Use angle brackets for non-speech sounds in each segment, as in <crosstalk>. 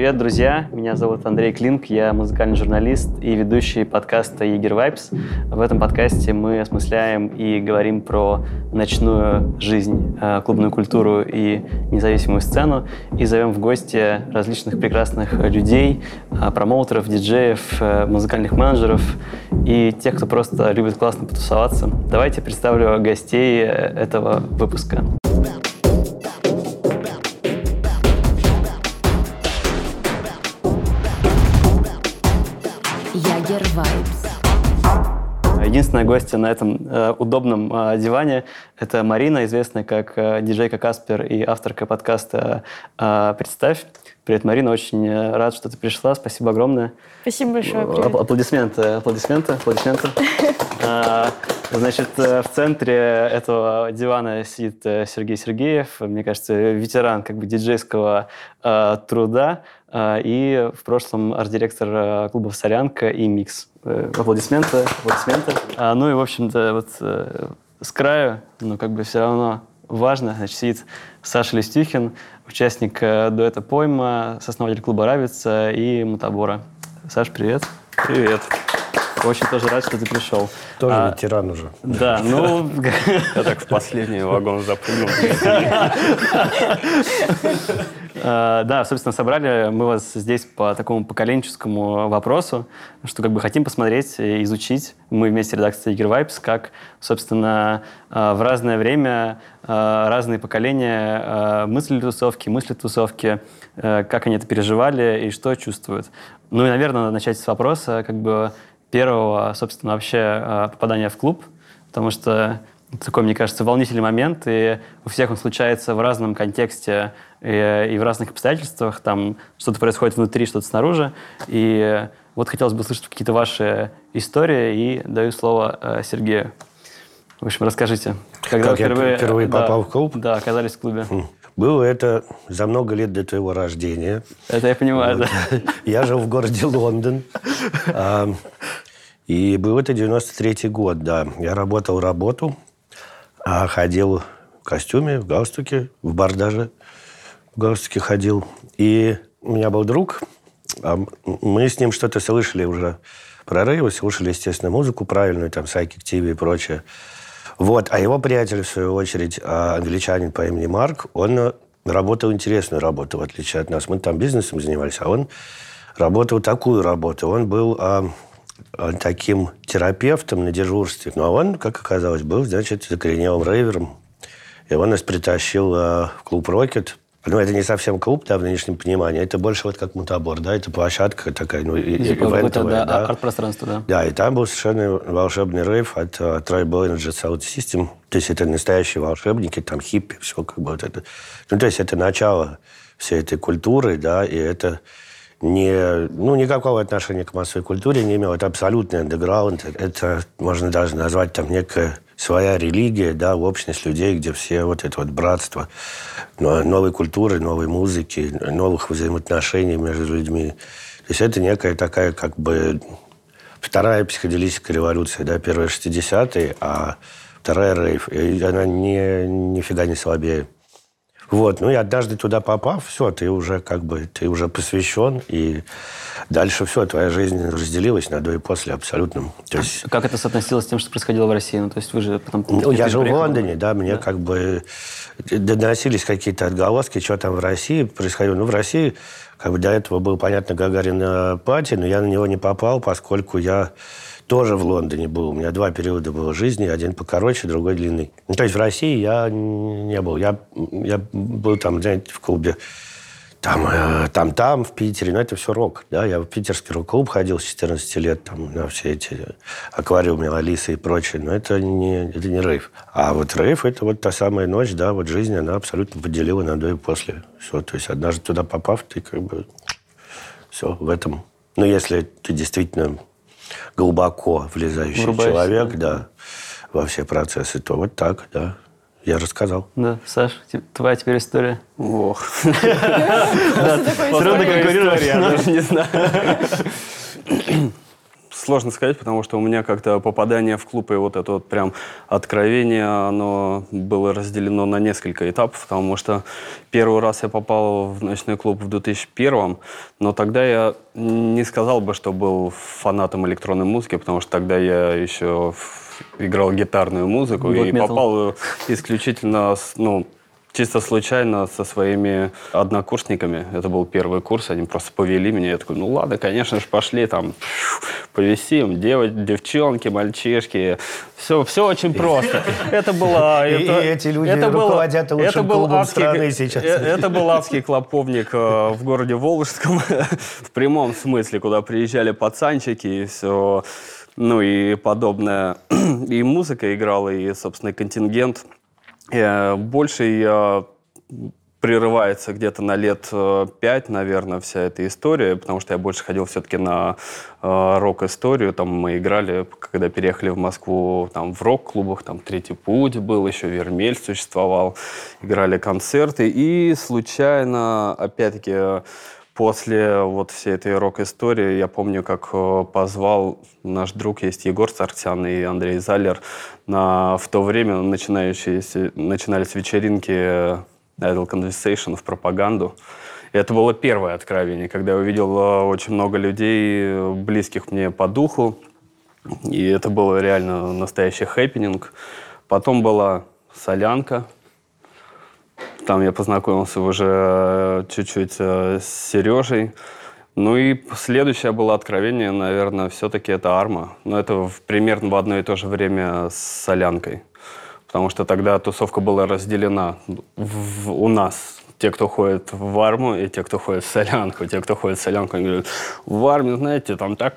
Привет, друзья! Меня зовут Андрей Клинк, я музыкальный журналист и ведущий подкаста «Егер Вайпс». В этом подкасте мы осмысляем и говорим про ночную жизнь, э, клубную культуру и независимую сцену, и зовем в гости различных прекрасных людей, э, промоутеров, диджеев, э, музыкальных менеджеров и тех, кто просто любит классно потусоваться. Давайте представлю гостей этого выпуска. Единственная гостья на этом э, удобном э, диване – это Марина, известная как э, диджейка Каспер и авторка подкаста э, «Представь». Привет, Марина, очень э, рад, что ты пришла. Спасибо огромное. Спасибо большое. Привет. Аплодисменты, аплодисменты, аплодисменты. А, <laughs> значит, э, в центре этого дивана сидит э, Сергей Сергеев, мне кажется, ветеран как бы диджейского труда и в прошлом арт-директор клубов «Солянка» и «Микс». Аплодисменты, аплодисменты. А, ну и, в общем-то, вот с краю, ну как бы все равно важно, значит, сидит Саша Листюхин, участник э, дуэта «Пойма», сооснователь клуба «Равица» и «Мутабора». Саш, привет. Привет. Очень тоже рад, что ты пришел. Тоже а, ветеран уже. Да, ну... <laughs> Я так в последний вагон запрыгнул. А, да, собственно, собрали мы вас здесь по такому поколенческому вопросу, что как бы хотим посмотреть и изучить, мы вместе редакции Eager Vibes, как, собственно, а, в разное время а, разные поколения мыслили тусовки, мыслят тусовки, как они это переживали и что чувствуют. Ну и, наверное, надо начать с вопроса, как бы, первого, собственно, вообще э, попадания в клуб, потому что такой, мне кажется, волнительный момент, и у всех он случается в разном контексте и, и в разных обстоятельствах. Там что-то происходит внутри, что-то снаружи. И вот хотелось бы услышать какие-то ваши истории, и даю слово э, Сергею. В общем, расскажите. Когда как впервые, я впервые да, попал в клуб? Да, оказались в клубе. Хм. Было это за много лет до твоего рождения. Это я понимаю, вот. да. <laughs> Я жил в городе Лондон. <laughs> И был это 93 год, да. Я работал работу, а ходил в костюме, в галстуке, в бардаже в галстуке ходил. И у меня был друг, а мы с ним что-то слышали уже про рейвы, слушали, естественно, музыку правильную, там, Psychic TV и прочее. Вот. А его приятель, в свою очередь, а, англичанин по имени Марк, он работал интересную работу, в отличие от нас. Мы там бизнесом занимались, а он работал такую работу. Он был а, таким терапевтом на дежурстве. Ну, а он, как оказалось, был, значит, закоренелым рейвером. И он нас притащил а, в клуб «Рокет», ну, это не совсем клуб, да, в нынешнем понимании. Это больше вот как мутабор, да, это площадка такая, ну, ивентовая, да, да. арт-пространство, да. Да, и там был совершенно волшебный рейв от uh, Tribal Energy Sound System. То есть это настоящие волшебники, там хиппи, все как бы вот это. Ну, то есть это начало всей этой культуры, да, и это не, ну, никакого отношения к массовой культуре не имело. Это абсолютный андеграунд. Это можно даже назвать там некая своя религия, да, общность людей, где все вот это вот братство новой культуры, новой музыки, новых взаимоотношений между людьми. То есть это некая такая как бы вторая психоделическая революция, да, первая 60-е, а вторая рейв. И она не, нифига не слабее. Вот, ну и однажды туда попав, все, ты уже как бы, ты уже посвящен, и дальше все, твоя жизнь разделилась на до и после абсолютно. То есть... Как это соотносилось с тем, что происходило в России? Ну, то есть вы же потом... Ну, я жил в Лондоне, да, мне да. как бы доносились какие-то отголоски, что там в России происходило. Ну, в России как бы до этого был, понятно, Гагарин пати, но я на него не попал, поскольку я тоже в Лондоне был. У меня два периода было жизни, один покороче, другой длинный. Ну, то есть в России я не был. Я, я был там, знаете, в клубе там, э, там, там, в Питере, но это все рок, да, я в питерский рок-клуб ходил с 14 лет, там, на все эти аквариумы, Алисы и прочее, но это не, это не рейв. А вот рейв, это вот та самая ночь, да, вот жизнь, она абсолютно поделила на до и после. Все, то есть однажды туда попав, ты как бы все в этом. Но если ты действительно глубоко влезающий Врубаешься, человек, да. да, во все процессы, то вот так, да. Я рассказал. Да, Саш, твоя теперь история. Ох. <laughs> Трудно конкурировать, я даже не знаю. <laughs> <clears throat> сложно сказать, потому что у меня как-то попадание в клуб и вот это вот прям откровение, оно было разделено на несколько этапов, потому что первый раз я попал в ночной клуб в 2001, но тогда я не сказал бы, что был фанатом электронной музыки, потому что тогда я еще играл гитарную музыку Black и metal. попал исключительно ну, чисто случайно со своими однокурсниками. Это был первый курс, они просто повели меня. Я такой, ну ладно, конечно же, пошли там, повисим, дев, девчонки, мальчишки. Все, все очень просто. <laughs> Это была... И, это, и эти люди это руководят лучшим это был клубом адский, страны сейчас. Э, это был адский клоповник э, в городе Волжском, <laughs> в прямом смысле, куда приезжали пацанчики и все, ну и подобное. <clears throat> И музыка играла, и, собственно, контингент – больше я прерывается где-то на лет э, пять, наверное, вся эта история, потому что я больше ходил все-таки на э, рок-историю. Там мы играли, когда переехали в Москву, там в рок-клубах, там «Третий путь» был, еще «Вермель» существовал, играли концерты. И случайно, опять-таки, после вот всей этой рок-истории я помню, как э, позвал наш друг, есть Егор Сарксян и Андрей Залер, на в то время начинающиеся, начинались вечеринки Idle Conversation в пропаганду. И это было первое откровение, когда я увидел э, очень много людей, э, близких мне по духу. И это было реально настоящий хэппенинг. Потом была солянка, там я познакомился уже э, чуть-чуть э, с Сережей. Ну и следующее было откровение, наверное, все-таки это Арма. Но это в, примерно в одно и то же время с Солянкой. Потому что тогда тусовка была разделена в, у нас. Те, кто ходит в арму, и те, кто ходит в солянку. Те, кто ходит в солянку, они говорят, в армии, знаете, там так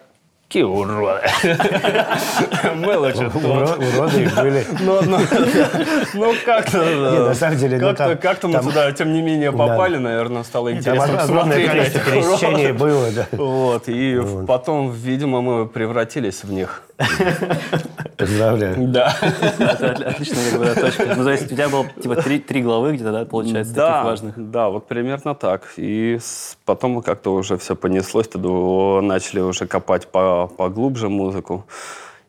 Какие уроды. <laughs> Лучше Уроды были. Ну, ну, как-то... на самом деле... Как-то мы туда, тем не менее, попали, наверное, стало интересно огромное количество пересечений было, да. Вот, и потом, видимо, мы превратились в них. Поздравляю. Да. Это отличная как бы, точка. Ну, то есть у тебя было типа три, три главы где-то, да, получается, да, таких важных? Да, вот примерно так. И потом как-то уже все понеслось, тогда начали уже копать по, поглубже музыку.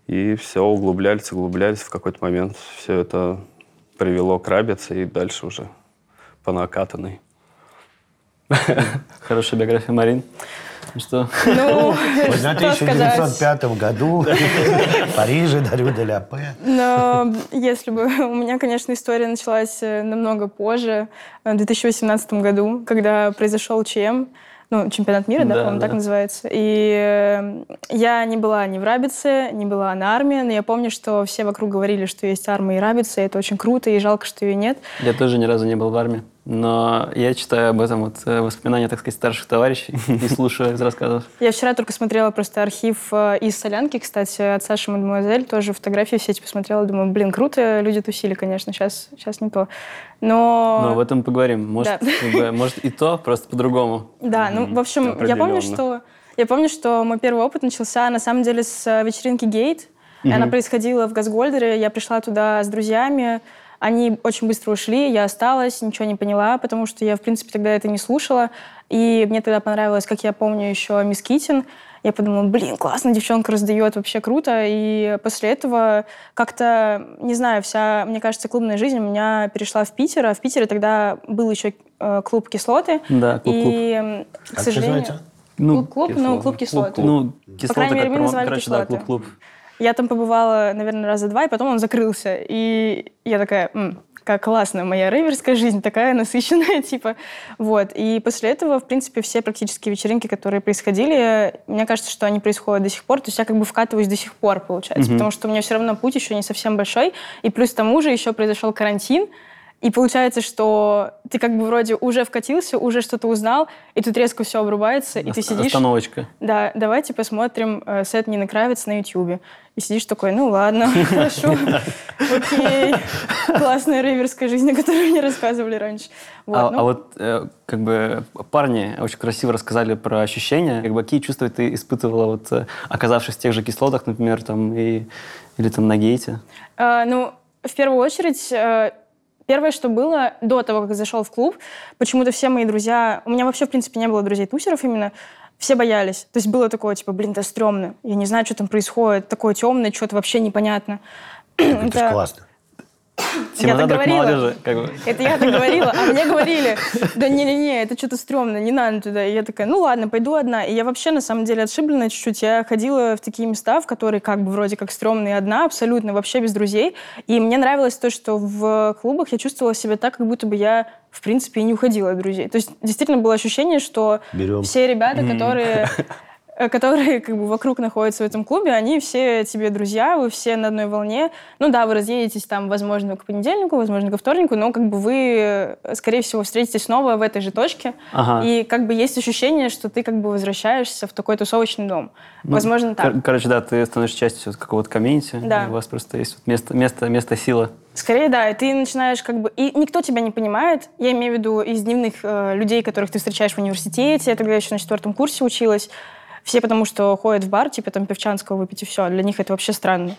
И все, углублялись, углублялись. В какой-то момент все это привело к рабице, и дальше уже по накатанной. Хорошая биография Марин. Что? Ну, <laughs> в 1905 году в Париже дарю де ля Но если бы... <laughs> У меня, конечно, история началась э, намного позже, в 2018 году, когда произошел ЧМ ну, чемпионат мира, да, да по-моему, да. так называется. И э, я не была ни в Рабице, не была на армии, но я помню, что все вокруг говорили, что есть армия и Рабица, и это очень круто, и жалко, что ее нет. Я тоже ни разу не был в армии. Но я читаю об этом вот э, воспоминания, так сказать, старших товарищей <laughs> и слушаю из рассказов. Я вчера только смотрела просто архив э, из Солянки, кстати, от Саши Мадемуазель, тоже фотографии все эти посмотрела, думаю, блин, круто, люди тусили, конечно, сейчас, сейчас не то. Но... Но об этом поговорим. Может, да. может и то, просто по-другому. Да, ну, в общем, я помню, что... Я помню, что мой первый опыт начался, на самом деле, с э, вечеринки «Гейт». Mm-hmm. Она происходила в Газгольдере. Я пришла туда с друзьями. Они очень быстро ушли, я осталась, ничего не поняла, потому что я, в принципе, тогда это не слушала. И мне тогда понравилось, как я помню, еще Мисс Китин. Я подумала, блин, классно, девчонка раздает, вообще круто. И после этого как-то, не знаю, вся, мне кажется, клубная жизнь у меня перешла в Питер. А в Питере тогда был еще э, клуб «Кислоты». Да, клуб-клуб. И, к сожалению... Ну, клуб, ну, клуб кислоты. Ну, кислоты, По крайней мере, мы называли короче, кислоты. да, клуб-клуб. Я там побывала, наверное, раза два, и потом он закрылся. И я такая, М, как классно, моя рейверская жизнь такая насыщенная, <laughs> типа. Вот. И после этого, в принципе, все практически вечеринки, которые происходили, мне кажется, что они происходят до сих пор. То есть я как бы вкатываюсь до сих пор, получается. Mm-hmm. Потому что у меня все равно путь еще не совсем большой. И плюс к тому же еще произошел карантин. И получается, что ты как бы вроде уже вкатился, уже что-то узнал, и тут резко все обрубается, и ты сидишь... Остановочка. Да, давайте посмотрим э, сет Нины Кравец на Ютьюбе. И сидишь такой, ну ладно, <laughs> хорошо, окей. Классная рейверская жизнь, о которой мне рассказывали раньше. Вот, а, ну. а вот э, как бы парни очень красиво рассказали про ощущения. Как бы, какие чувства ты испытывала, вот, э, оказавшись в тех же кислотах, например, там, и, или там на гейте? А, ну, в первую очередь, э, Первое, что было до того, как зашел в клуб, почему-то все мои друзья... У меня вообще, в принципе, не было друзей-тусеров именно, все боялись. То есть было такое, типа, блин, это стрёмно. Я не знаю, что там происходит. Такое темное, что-то вообще непонятно. Это, это классно. Я так говорила. Как бы. Это я так говорила, а мне говорили, да не-не-не, это что-то стрёмно, не надо туда. И я такая, ну ладно, пойду одна. И я вообще, на самом деле, отшибленная чуть-чуть. Я ходила в такие места, в которые как бы вроде как стрёмные одна, абсолютно, вообще без друзей. И мне нравилось то, что в клубах я чувствовала себя так, как будто бы я в принципе, и не уходила от друзей. То есть действительно было ощущение, что Берем. все ребята, которые которые как бы вокруг находятся в этом клубе, они все тебе друзья, вы все на одной волне. Ну да, вы разъедетесь там, возможно, к понедельнику, возможно, ко вторнику, но как бы вы, э, скорее всего, встретитесь снова в этой же точке. Ага. И как бы есть ощущение, что ты как бы возвращаешься в такой тусовочный дом. Ну, возможно, так. Кор- короче, да, ты становишься частью какого-то комьюнити. Да. У вас просто есть место, место, место силы. Скорее, да, и ты начинаешь как бы... И никто тебя не понимает. Я имею в виду из дневных э, людей, которых ты встречаешь в университете. Я тогда еще на четвертом курсе училась. Все потому что ходят в бар, типа там певчанского выпить и все. Для них это вообще странно.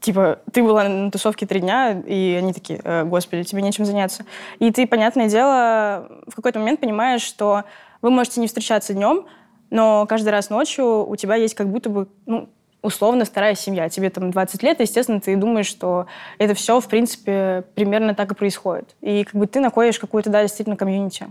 Типа, ты была на тусовке три дня, и они такие, э, господи, тебе нечем заняться. И ты, понятное дело, в какой-то момент понимаешь, что вы можете не встречаться днем, но каждый раз ночью у тебя есть как будто бы, ну, условно вторая семья. Тебе там 20 лет, и, естественно, ты думаешь, что это все, в принципе, примерно так и происходит. И как бы ты находишь какую-то, да, действительно, комьюнити.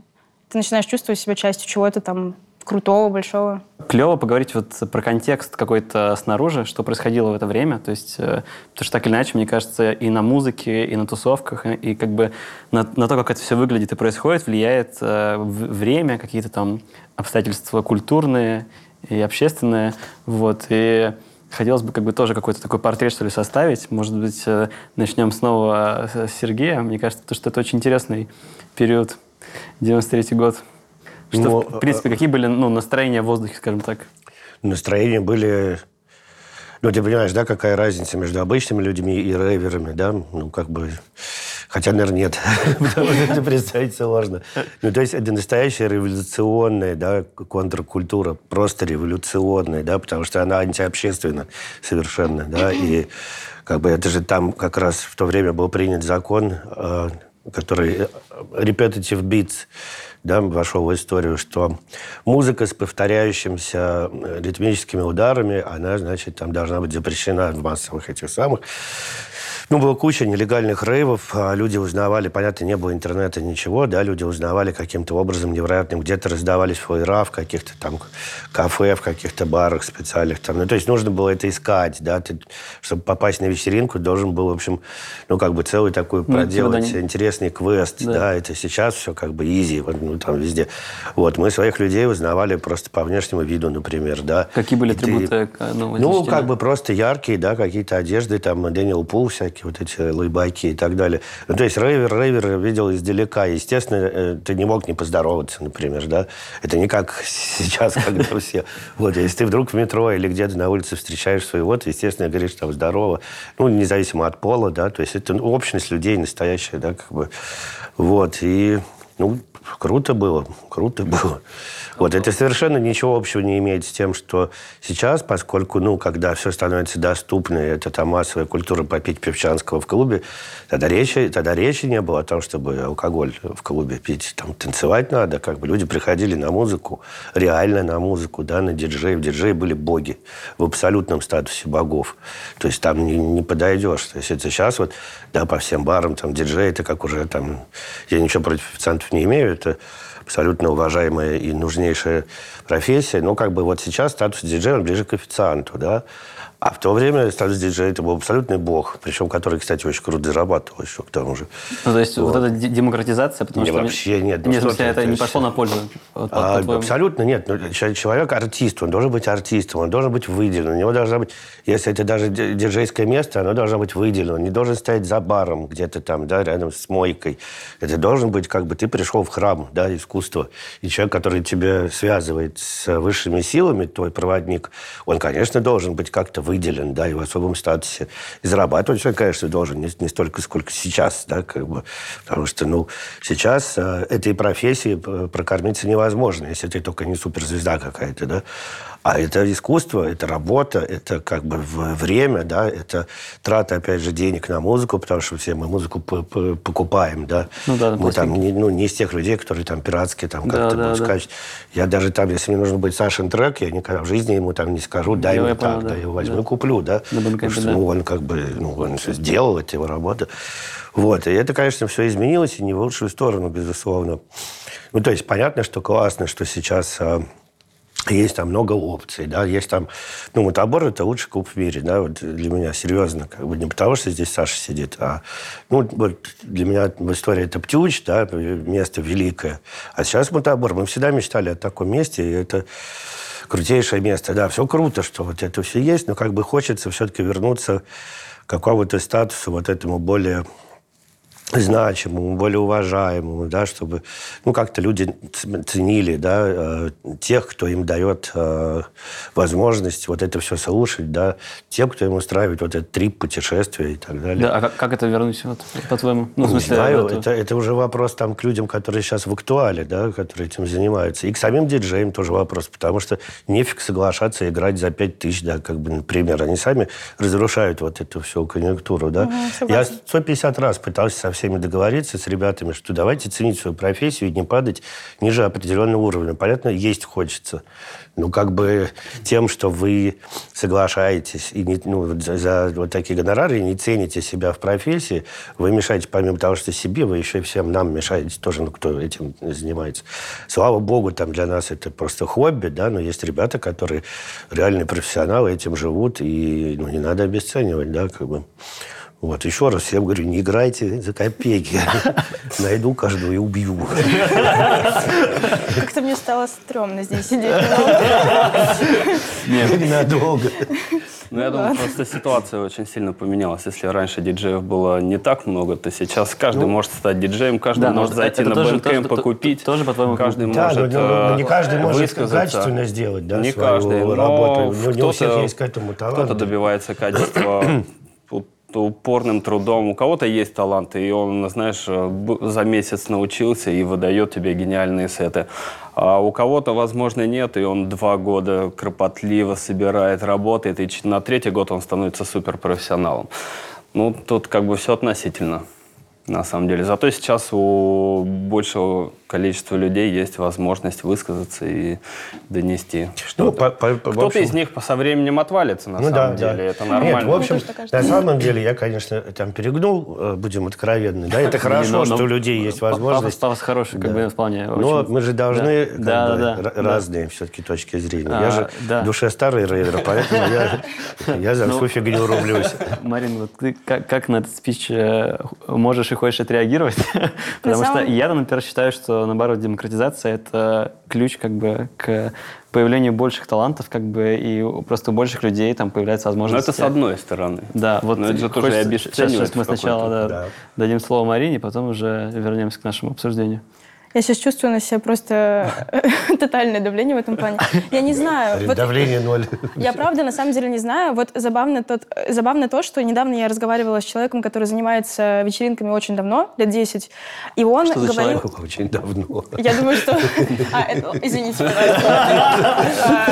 Ты начинаешь чувствовать себя частью чего-то там крутого, большого. Клево поговорить вот про контекст какой-то снаружи, что происходило в это время. То есть, э, потому что так или иначе, мне кажется, и на музыке, и на тусовках, и, как бы на, на то, как это все выглядит и происходит, влияет э, время, какие-то там обстоятельства культурные и общественные. Вот. И хотелось бы как бы тоже какой-то такой портрет, что ли, составить. Может быть, э, начнем снова с Сергея. Мне кажется, что это очень интересный период, 93 год. Что, ну, в принципе, какие были ну, настроения в воздухе, скажем так? Настроения были... Ну, ты понимаешь, да, какая разница между обычными людьми и рейверами, да? Ну, как бы... Хотя, наверное, нет. <laughs> Потому что это представить сложно. Ну, то есть это настоящая революционная, да, контркультура. Просто революционная, да, потому что она антиобщественна совершенно, да. И как бы это же там как раз в то время был принят закон, э, который э, repetitive beats, да, вошел в историю, что музыка с повторяющимися э, ритмическими ударами, она, значит, там должна быть запрещена в массовых этих самых. Ну, была куча нелегальных рейвов, а люди узнавали, понятно, не было интернета, ничего, да, люди узнавали каким-то образом невероятным, где-то раздавались фойера в каких-то там кафе, в каких-то барах специальных там. Ну, то есть нужно было это искать, да, ты, чтобы попасть на вечеринку, должен был, в общем, ну, как бы целый такой ну, проделать не... интересный квест, да. да, это сейчас все как бы изи, ну, там везде. Вот, мы своих людей узнавали просто по внешнему виду, например, да. Какие были атрибуты? Ты, ну, ну как бы просто яркие, да, какие-то одежды, там, Дэниел Пул всякие, вот эти лайбаки и так далее. Ну, то есть рейвер, рейвер видел издалека. Естественно, э, ты не мог не поздороваться, например, да. Это не как <laughs> сейчас, когда <laughs> все... Вот, если ты вдруг в метро или где-то на улице встречаешь своего, то, естественно, говоришь там здорово. Ну, независимо от пола, да. То есть это общность людей настоящая, да, как бы. Вот, и, ну, круто было, круто было. Вот, это совершенно ничего общего не имеет с тем, что сейчас, поскольку, ну, когда все становится доступно, это там массовая культура попить певчанского в клубе, тогда речи, тогда речи не было о том, чтобы алкоголь в клубе пить. Там танцевать надо, как бы люди приходили на музыку, реально на музыку, да, на диджеев. Диджеи были боги в абсолютном статусе богов. То есть там не, не подойдешь. То есть это сейчас вот, да, по всем барам, там, диджей, это как уже там... Я ничего против официантов не имею, это абсолютно уважаемая и нужнейшая профессия. Но как бы вот сейчас статус диджея ближе к официанту, да. А в то время статус диджея это был абсолютный бог, причем который, кстати, очень круто зарабатывал еще к тому же. Ну, то есть вот, вот эта демократизация, потому не, что... вообще нет. Ну, нет, смысле, это не пошло на пользу? Вот, а, абсолютно нет. Ну, человек артист, он должен быть артистом, он должен быть выделен. У него должна быть, если это даже диджейское место, оно должно быть выделено. Он не должен стоять за баром где-то там, да, рядом с мойкой. Это должен быть, как бы ты пришел в храм, да, искусства. И человек, который тебя связывает с высшими силами, твой проводник, он, конечно, должен быть как-то выделен, да, и в особом статусе. И зарабатывать он, конечно, должен не, не столько, сколько сейчас, да, как бы, потому что, ну, сейчас э, этой профессии прокормиться невозможно, если ты только не суперзвезда какая-то, да. А это искусство, это работа, это как бы время, да, это трата, опять же, денег на музыку, потому что все мы музыку покупаем, да. Ну, да мы там не, ну, не из тех людей, которые там пиратские там как-то да, да, скачать. Я даже там, если мне нужно будет Сашин трек, я никогда в жизни ему там не скажу, дай мне так, понял, да, да, я его возьму да. куплю, да. На Потому что да. ну, он как бы, ну, он все сделал, это его работа. Вот, и это, конечно, все изменилось, и не в лучшую сторону, безусловно. Ну, то есть понятно, что классно, что сейчас а, есть там много опций, да, есть там, ну, Мотобор – это лучший клуб в мире, да, вот для меня, серьезно, как бы не потому, что здесь Саша сидит, а, ну, вот для меня в истории это Птюч, да, место великое, а сейчас Мотобор, мы всегда мечтали о таком месте, и это крутейшее место, да, все круто, что вот это все есть, но как бы хочется все-таки вернуться к какому-то статусу вот этому более значимому, более уважаемому, да, чтобы ну, как-то люди ценили да, э, тех, кто им дает э, возможность вот это все слушать, да, тем, кто им устраивает вот этот трип, путешествия и так далее. Да, а как, как это вернуть, вот, по-твоему? Ну, в смысле, Не знаю, это... Это, это уже вопрос там, к людям, которые сейчас в актуале, да, которые этим занимаются. И к самим диджеям тоже вопрос, потому что нефиг соглашаться играть за 5 тысяч, да, как бы, например. Они сами разрушают вот эту всю конъюнктуру, да. Угу, Я 150 раз пытался совсем всеми договориться, с ребятами, что давайте ценить свою профессию и не падать ниже определенного уровня. Понятно, есть хочется. Ну, как бы тем, что вы соглашаетесь и не, ну, за, за вот такие гонорары и не цените себя в профессии, вы мешаете, помимо того, что себе, вы еще и всем нам мешаете тоже, ну, кто этим занимается. Слава богу, там для нас это просто хобби, да, но есть ребята, которые реальные профессионалы, этим живут, и ну, не надо обесценивать, да, как бы. Вот, еще раз всем говорю, не играйте за копейки. <laughs> Найду каждого и убью. Как-то мне стало стрёмно здесь сидеть. Нет, надолго. Ну, я думаю, просто ситуация очень сильно поменялась. Если раньше диджеев было не так много, то сейчас каждый ну, может стать диджеем, каждый да, может зайти на Bandcamp, покупить. Тоже, по-твоему, каждый может но не каждый может качественно сделать да, не каждый. Но не у всех есть к этому талант. Кто-то добивается качества <clears throat> упорным трудом. У кого-то есть талант, и он, знаешь, за месяц научился и выдает тебе гениальные сеты. А у кого-то, возможно, нет, и он два года кропотливо собирает, работает, и на третий год он становится суперпрофессионалом. Ну, тут как бы все относительно на самом деле. Зато сейчас у большего количества людей есть возможность высказаться и донести что то Кто-то общем... из них со временем отвалится, на ну, самом да, деле. Да. Это нормально. Нет, в общем, на самом деле, я, конечно, там перегнул, э, будем откровенны. Да, это <laughs> хорошо, что у людей есть возможность. Пафос хороший, как бы, вполне. Но мы же должны разные все-таки точки зрения. Я же в душе старый рейдер, поэтому <laughs> я за ну, всю фигню рублюсь. <laughs> Марин, вот ты как на этот спич э, можешь и хочешь отреагировать? Потому что я, например, считаю, что наоборот, демократизация — это ключ как бы к появлению больших талантов, как бы, и просто у больших людей там появляется возможность... Но это с одной стороны. Да, вот Но это же тоже сейчас, сейчас мы сначала да, да. дадим слово Марине, потом уже вернемся к нашему обсуждению. Я сейчас чувствую на себя просто <laughs> тотальное давление в этом плане. Я не знаю. Вот, давление <laughs> ноль. Я правда на самом деле не знаю. Вот забавно, тот, забавно то, что недавно я разговаривала с человеком, который занимается вечеринками очень давно, лет 10. И он что говорил... человек очень давно? Я думаю, что... <laughs> А, это... Извините. А,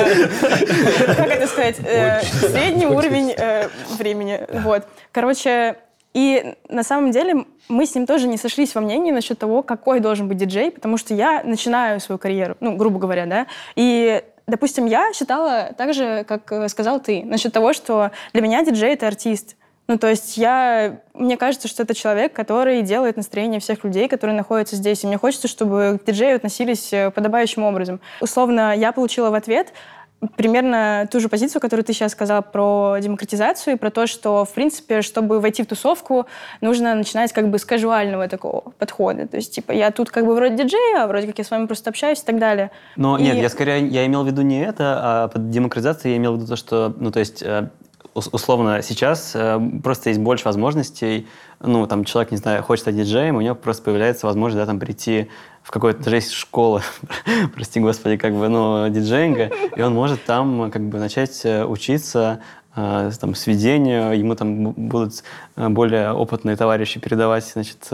как это сказать? Э, средний уровень э, времени. Вот. Короче, и на самом деле мы с ним тоже не сошлись во мнении насчет того, какой должен быть диджей, потому что я начинаю свою карьеру, ну, грубо говоря, да, и Допустим, я считала так же, как э, сказал ты, насчет того, что для меня диджей — это артист. Ну, то есть я... Мне кажется, что это человек, который делает настроение всех людей, которые находятся здесь. И мне хочется, чтобы к диджею относились э, подобающим образом. Условно, я получила в ответ примерно ту же позицию, которую ты сейчас сказала про демократизацию и про то, что, в принципе, чтобы войти в тусовку, нужно начинать как бы с кажуального такого подхода. То есть, типа, я тут как бы вроде диджей, а вроде как я с вами просто общаюсь и так далее. Но и... нет, я скорее, я имел в виду не это, а под демократизацией я имел в виду то, что, ну, то есть, э, условно, сейчас э, просто есть больше возможностей. Ну, там человек, не знаю, хочет стать диджеем, у него просто появляется возможность, да, там, прийти в какой-то, даже есть школа, <laughs> прости господи, как бы, ну, диджеинга, и он может там, как бы, начать э, учиться э, там, сведению, ему там будут более опытные товарищи передавать, значит,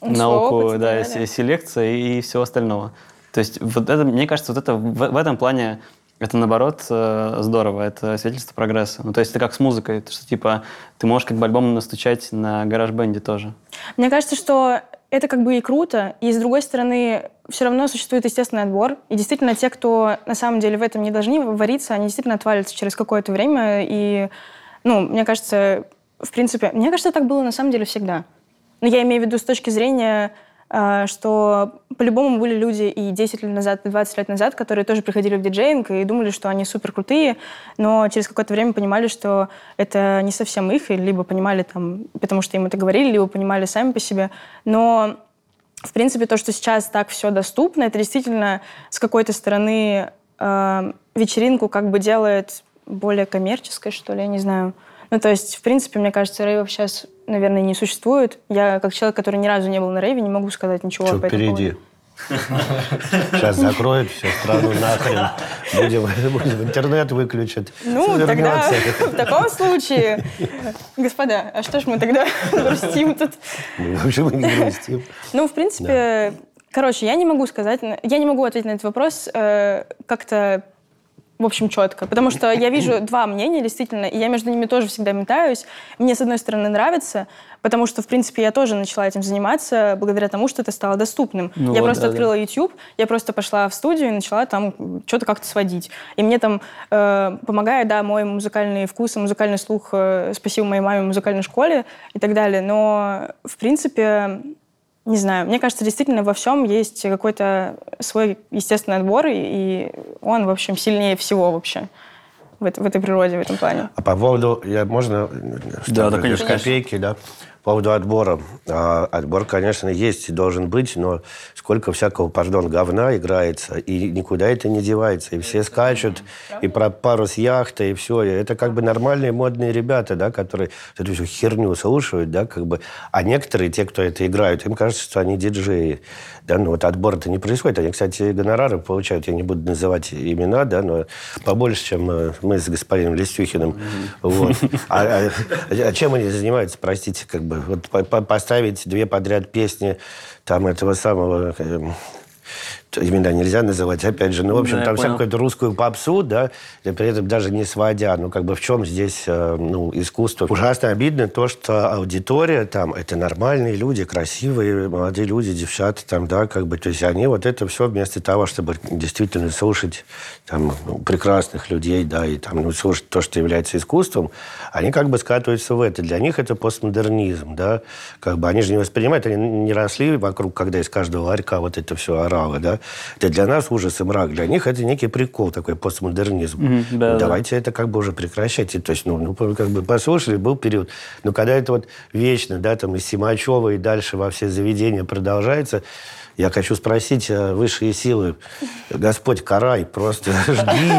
науку, опыт, да, да, селекция и всего остального. То есть вот это, мне кажется, вот это в, в этом плане это, наоборот, э, здорово, это свидетельство прогресса. Ну, то есть это как с музыкой, что, типа, ты можешь как бы альбом настучать на гараж-бенде тоже. Мне кажется, что это как бы и круто, и с другой стороны, все равно существует естественный отбор, и действительно те, кто на самом деле в этом не должны вариться, они действительно отвалятся через какое-то время, и, ну, мне кажется, в принципе, мне кажется, так было на самом деле всегда. Но я имею в виду с точки зрения что по-любому были люди и 10 лет назад, и 20 лет назад, которые тоже приходили в диджеинг и думали, что они супер крутые, но через какое-то время понимали, что это не совсем их, либо понимали там, потому что им это говорили, либо понимали сами по себе. Но в принципе, то, что сейчас так все доступно, это действительно с какой-то стороны э, вечеринку как бы делает более коммерческой, что ли, я не знаю. Ну, то есть, в принципе, мне кажется, рейвов сейчас, наверное, не существует. Я, как человек, который ни разу не был на рейве, не могу сказать ничего Что, по впереди? Сейчас закроют всю страну нахрен. Будем, будем интернет выключат. Ну, тогда в таком случае... Господа, а что ж мы тогда <laughs> грустим тут? Ну, вообще мы не грустим. Ну, в принципе, короче, я не могу сказать... Я не могу ответить на этот вопрос э, как-то в общем, четко. Потому что я вижу <coughs> два мнения, действительно, и я между ними тоже всегда метаюсь. Мне, с одной стороны, нравится, потому что, в принципе, я тоже начала этим заниматься благодаря тому, что это стало доступным. Ну, я вот, просто да, открыла да. YouTube, я просто пошла в студию и начала там что-то как-то сводить. И мне там э, помогает, да, мой музыкальный вкус и музыкальный слух, э, спасибо моей маме в музыкальной школе и так далее. Но, в принципе, не знаю, мне кажется, действительно во всем есть какой-то свой естественный отбор, и он, в общем, сильнее всего вообще в, это, в этой природе, в этом плане. А по поводу, я, можно? Да, да, конечно. Копейки, да поводу отбора. А, отбор, конечно, есть и должен быть, но сколько всякого, пардон, говна играется, и никуда это не девается. И все скачут, и про парус яхта, и все. И это как бы нормальные модные ребята, да, которые эту всю херню слушают, да, как бы. А некоторые, те, кто это играют, им кажется, что они диджеи. Да, ну вот отбор-то не происходит. Они, кстати, гонорары получают. Я не буду называть имена, да, но побольше, чем э, мы с господином Листюхиным. Вот. <laughs> А, а, а чем они занимаются, простите, как бы вот поставить две подряд песни там этого самого э, имена нельзя называть, опять же. Ну, в общем, да, там всякую какую-то русскую попсу, да, и при этом даже не сводя. Ну, как бы в чем здесь, э, ну, искусство? Ужасно обидно то, что аудитория там, это нормальные люди, красивые, молодые люди, девчата там, да, как бы, то есть они вот это все вместо того, чтобы действительно слушать там ну, прекрасных людей, да, и там, ну, слушать то, что является искусством, они как бы скатываются в это. Для них это постмодернизм, да, как бы они же не воспринимают, они не росли вокруг, когда из каждого ларька вот это все орало, да, это для нас ужас и мрак. Для них это некий прикол, такой постмодернизм. Mm-hmm, да, ну, Давайте да. это как бы уже прекращать. То есть, ну, ну, как бы послушали, был период. Но когда это вот вечно, да, там из Симачева и дальше во все заведения продолжается, я хочу спросить э, высшие силы. Господь, карай, просто <laughs> жги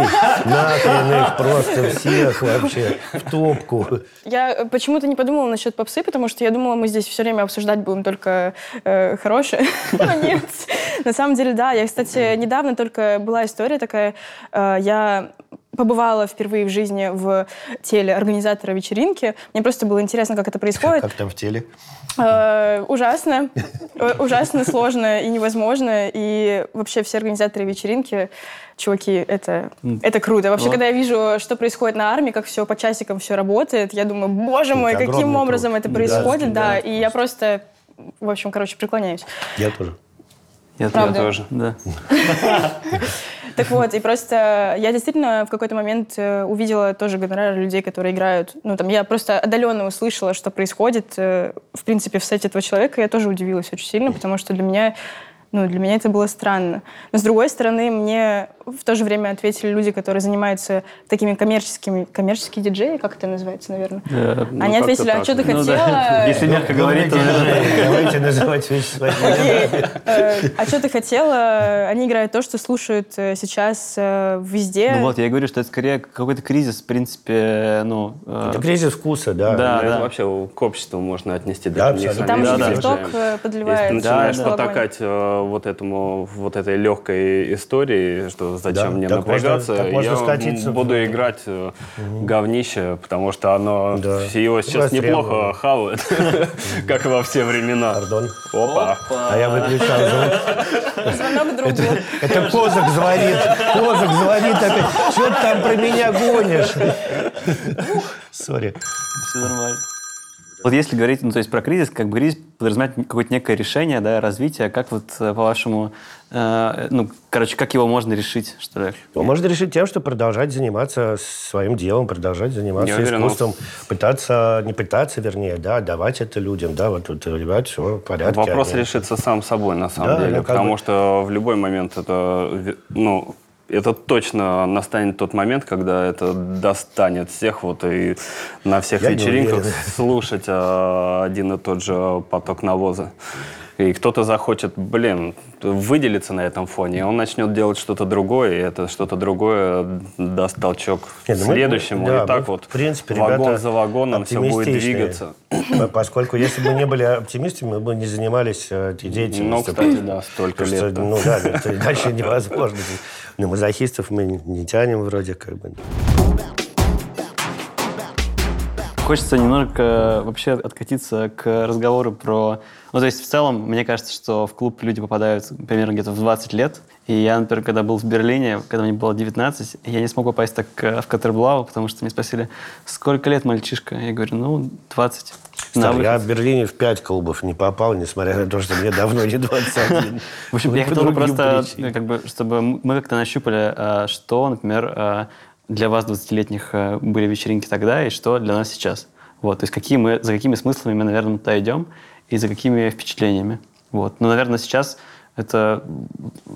нахрен их просто всех вообще в топку. Я почему-то не подумала насчет попсы, потому что я думала, мы здесь все время обсуждать будем только э, хорошее. <laughs> <laughs> Нет. На самом деле, да. Я, кстати, недавно только была история такая. Э, я побывала впервые в жизни в теле организатора вечеринки. Мне просто было интересно, как это происходит. Как там в теле? Э, ужасно. Э, ужасно сложно и невозможно. И вообще все организаторы вечеринки, чуваки, это, это круто. Вообще, когда я вижу, что происходит на армии, как все по часикам все работает, я думаю, боже мой, каким образом это происходит, да. И я просто, в общем, короче, преклоняюсь. Я тоже. Я, Правда? тоже, да. <laughs> Так вот, и просто я действительно в какой-то момент э, увидела тоже гонорар людей, которые играют. Ну, там, я просто отдаленно услышала, что происходит, э, в принципе, в сете этого человека. Я тоже удивилась очень сильно, потому что для меня ну, для меня это было странно. Но, с другой стороны, мне в то же время ответили люди, которые занимаются такими коммерческими... Коммерческие диджеи, как это называется, наверное? Да, ну, Они ответили, а что ты ну, хотела... Да. <laughs> Если мягко говорить, то... Давайте называть вещи своими э, А что ты хотела? Они играют то, что слушают э, сейчас э, везде. Ну вот, я говорю, что это скорее какой-то кризис, в принципе, ну... Это кризис вкуса, да. Да, да. Вообще к обществу можно отнести. Да, Там еще ТикТок подливает. Если ты начинаешь потакать вот этому вот этой легкой истории, что зачем да, мне напрягаться, можно, можно я скатиться буду в... играть угу. говнище, потому что оно да. его сейчас неплохо хавает, <laughs> как во все времена. Пардон. Опа. А я выключал звук. Звонок другу. Это Козак звонит. Козак звонит опять. Что ты там про меня гонишь? Сори. Все нормально. Вот если говорить, ну, то есть про кризис, как бы кризис подразумевает какое-то некое решение, да, развитие, как вот, э, по-вашему, э, ну, короче, как его можно решить, что ли? Его можно решить тем, что продолжать заниматься своим делом, продолжать заниматься Я искусством, пытаться, не пытаться, вернее, да, давать это людям, да, вот тут, ребят, все в порядке. Вопрос они... решится сам собой, на самом да, деле, ну, потому бы... что в любой момент это, ну, это точно настанет тот момент, когда это достанет всех вот и на всех Я вечеринках слушать а, один и тот же поток навоза. И кто-то захочет, блин, выделиться на этом фоне, и он начнет делать что-то другое, и это что-то другое даст толчок Нет, ну следующему. Мы, да, и так вот в принципе, вагон за вагоном все будет двигаться. Поскольку если бы мы не были оптимистами, мы бы не занимались этой деятельностью. Ну, кстати, да, столько лет. Что, ну да, дальше невозможно. На мазохистов мы не тянем вроде как бы. Хочется немного вообще откатиться к разговору про... Ну, то есть в целом, мне кажется, что в клуб люди попадают примерно где-то в 20 лет. И я, например, когда был в Берлине, когда мне было 19, я не смог попасть так в Катерблау, потому что мне спросили, сколько лет мальчишка? Я говорю, ну, 20. Кстати, я в Берлине в 5 клубов не попал, несмотря на то, что мне давно не 21. В общем, я хотел просто, как бы, чтобы мы как-то нащупали, а, что, например, для вас, 20-летних, э, были вечеринки тогда и что для нас сейчас. Вот, то есть какие мы, за какими смыслами мы, наверное, туда идем и за какими впечатлениями. Вот. Но, наверное, сейчас это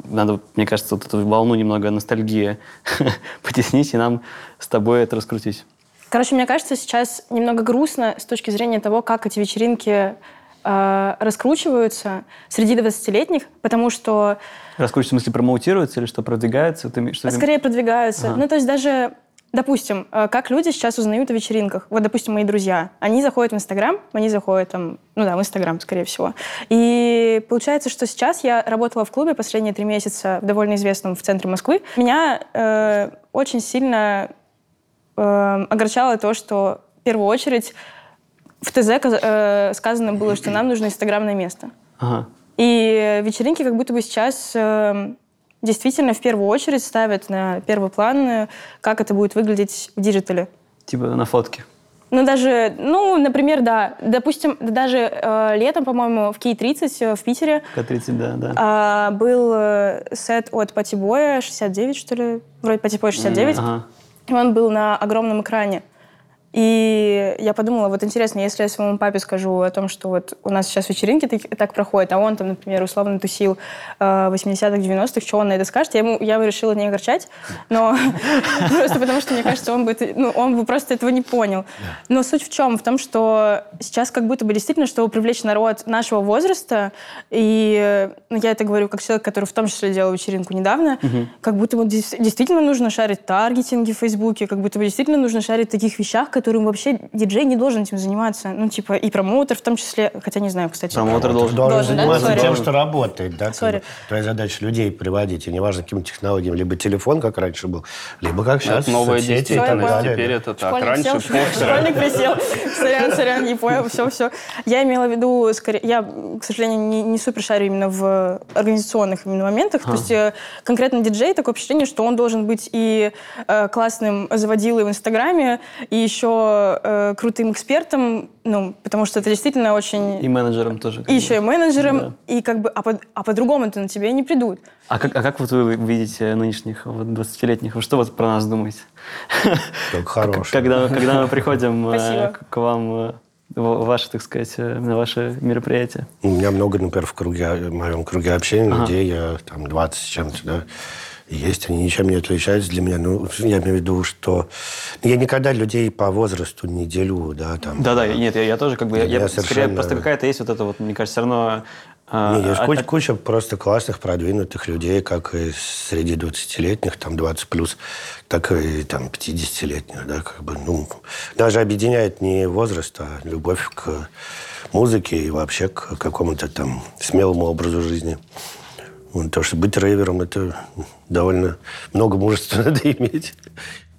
надо, мне кажется, вот эту волну немного ностальгии <laughs> потеснить и нам с тобой это раскрутить. Короче, мне кажется, сейчас немного грустно с точки зрения того, как эти вечеринки э, раскручиваются среди 20-летних, потому что... Раскручиваются, в смысле, промоутируются или что, продвигаются? Ты, что Скорее ты... продвигаются. Ага. Ну, то есть даже Допустим, э, как люди сейчас узнают о вечеринках. Вот, допустим, мои друзья. Они заходят в Инстаграм, они заходят там, ну да, в Инстаграм, скорее всего. И получается, что сейчас я работала в клубе последние три месяца, в довольно известном в центре Москвы. Меня э, очень сильно э, огорчало то, что в первую очередь в ТЗ э, сказано было, что нам нужно инстаграмное место. Ага. И вечеринки как будто бы сейчас э, действительно в первую очередь ставят на первый план, э, как это будет выглядеть в диджитале. Типа на фотке? Ну, даже, ну, например, да. Допустим, даже э, летом, по-моему, в Кей-30 э, в Питере К-30, да, да. Э, был сет от Partiboi я 69, что ли? Вроде Partiboi я 69. Mm, ага. Он был на огромном экране. И я подумала, вот интересно, если я своему папе скажу о том, что вот у нас сейчас вечеринки так, так проходят, а он там, например, условно тусил э, 80-х, 90-х, что он на это скажет? Я, ему, я решила не огорчать, но <laughs> просто потому что, мне кажется, он бы, ну, он бы просто этого не понял. Но суть в чем? В том, что сейчас как будто бы действительно, чтобы привлечь народ нашего возраста, и ну, я это говорю как человек, который в том числе делал вечеринку недавно, как будто бы действительно нужно шарить таргетинги в Фейсбуке, как будто бы действительно нужно шарить таких вещах, которым вообще диджей не должен этим заниматься. Ну, типа, и промоутер в том числе, хотя не знаю, кстати. Промоутер должен, должен, должен заниматься да? тем, что работает, да? Sorry. Твоя задача людей приводить, и неважно, каким технологиям, либо телефон, как раньше был, либо как сейчас, это новые соцсети и так далее. Теперь это так. Школьник раньше сел, Школьник присел. Сорян, сорян, не понял, все, все. Я имела в виду, скорее, я, к сожалению, не, не супер шарю именно в организационных именно моментах. А. То есть э, конкретно диджей, такое впечатление, что он должен быть и э, классным заводилой в Инстаграме, и еще э, крутым экспертом, ну, потому что это действительно очень... И менеджером тоже. И еще и менеджером, да. и как бы, а, по, а по-другому-то на тебя не придут. А как, а как вот вы видите нынешних вот, 20-летних? Вы что вот про нас думаете? Как хорошо. Когда, когда мы приходим э, к вам э, ваши, так сказать, на ваше мероприятие? У меня много, например, в, круге, в моем круге общения ага. людей, я там 20 с чем-то, да, есть, они ничем не отличаются для меня. Ну, я имею в виду, что я никогда людей по возрасту не делю, да, там. Да-да, нет, я, я тоже как бы, я, я совершенно... скорее, просто какая-то есть вот это вот, мне кажется, все равно а, Нет, есть а, куча, а... куча просто классных, продвинутых людей, как и среди 20-летних, там 20 плюс, так и там 50-летних, да, как бы, ну, даже объединяет не возраст, а любовь к музыке и вообще к какому-то там смелому образу жизни. Потому что быть рейвером – это довольно много мужества <laughs> надо иметь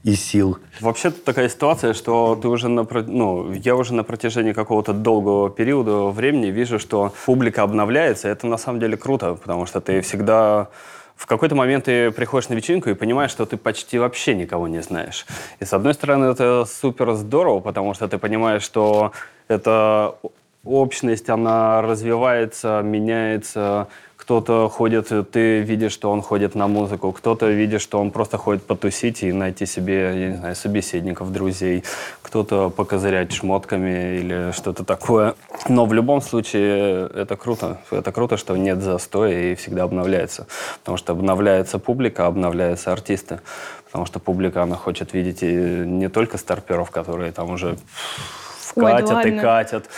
и сил. Вообще такая ситуация, что ты уже на, ну, я уже на протяжении какого-то долгого периода времени вижу, что публика обновляется. Это на самом деле круто, потому что ты всегда в какой-то момент ты приходишь на вечеринку и понимаешь, что ты почти вообще никого не знаешь. И с одной стороны, это супер здорово, потому что ты понимаешь, что эта общность, она развивается, меняется, кто-то ходит, ты видишь, что он ходит на музыку, кто-то видит, что он просто ходит потусить и найти себе, я не знаю, собеседников, друзей, кто-то покозырять шмотками или что-то такое. Но в любом случае это круто. Это круто, что нет застоя и всегда обновляется. Потому что обновляется публика, обновляются артисты. Потому что публика, она хочет видеть не только старперов, которые там уже катят Ой, и катят.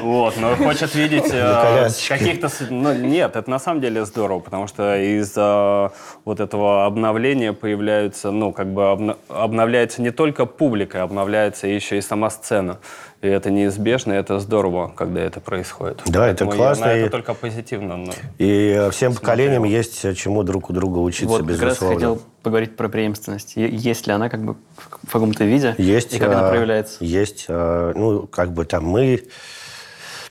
Вот, но хочет видеть <laughs> э, каких-то... Ну, нет, это на самом деле здорово, потому что из-за вот этого обновления появляются, ну, как бы обновляется не только публика, обновляется еще и сама сцена. И это неизбежно, и это здорово, когда это происходит. Да, это Поэтому классно. Я на это только позитивно. Но и всем поколениям есть чему друг у друга учиться, вот, безусловно. как раз хотел поговорить про преемственность. Есть ли она как бы в каком-то виде? Есть. И как она а, проявляется? Есть. А, ну, как бы там мы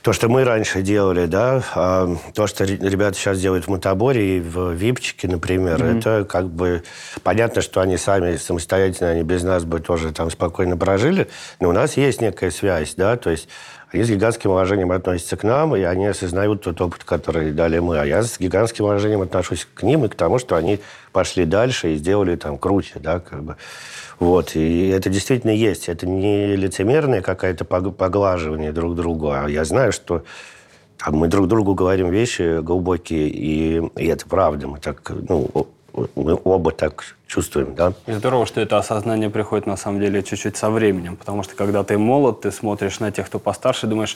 то, что мы раньше делали, да, а то, что ребята сейчас делают в Мотоборе и в Випчике, например, mm-hmm. это как бы понятно, что они сами самостоятельно, они без нас бы тоже там спокойно прожили, но у нас есть некая связь, да, то есть они с гигантским уважением относятся к нам, и они осознают тот опыт, который дали мы. А я с гигантским уважением отношусь к ним и к тому, что они пошли дальше и сделали там круче, да, как бы. Вот, и это действительно есть. Это не лицемерное какое-то поглаживание друг другу, а я знаю, что там, мы друг другу говорим вещи глубокие, и, и это правда. Мы так, ну, мы оба так чувствуем, да. И здорово, что это осознание приходит, на самом деле, чуть-чуть со временем, потому что, когда ты молод, ты смотришь на тех, кто постарше, думаешь,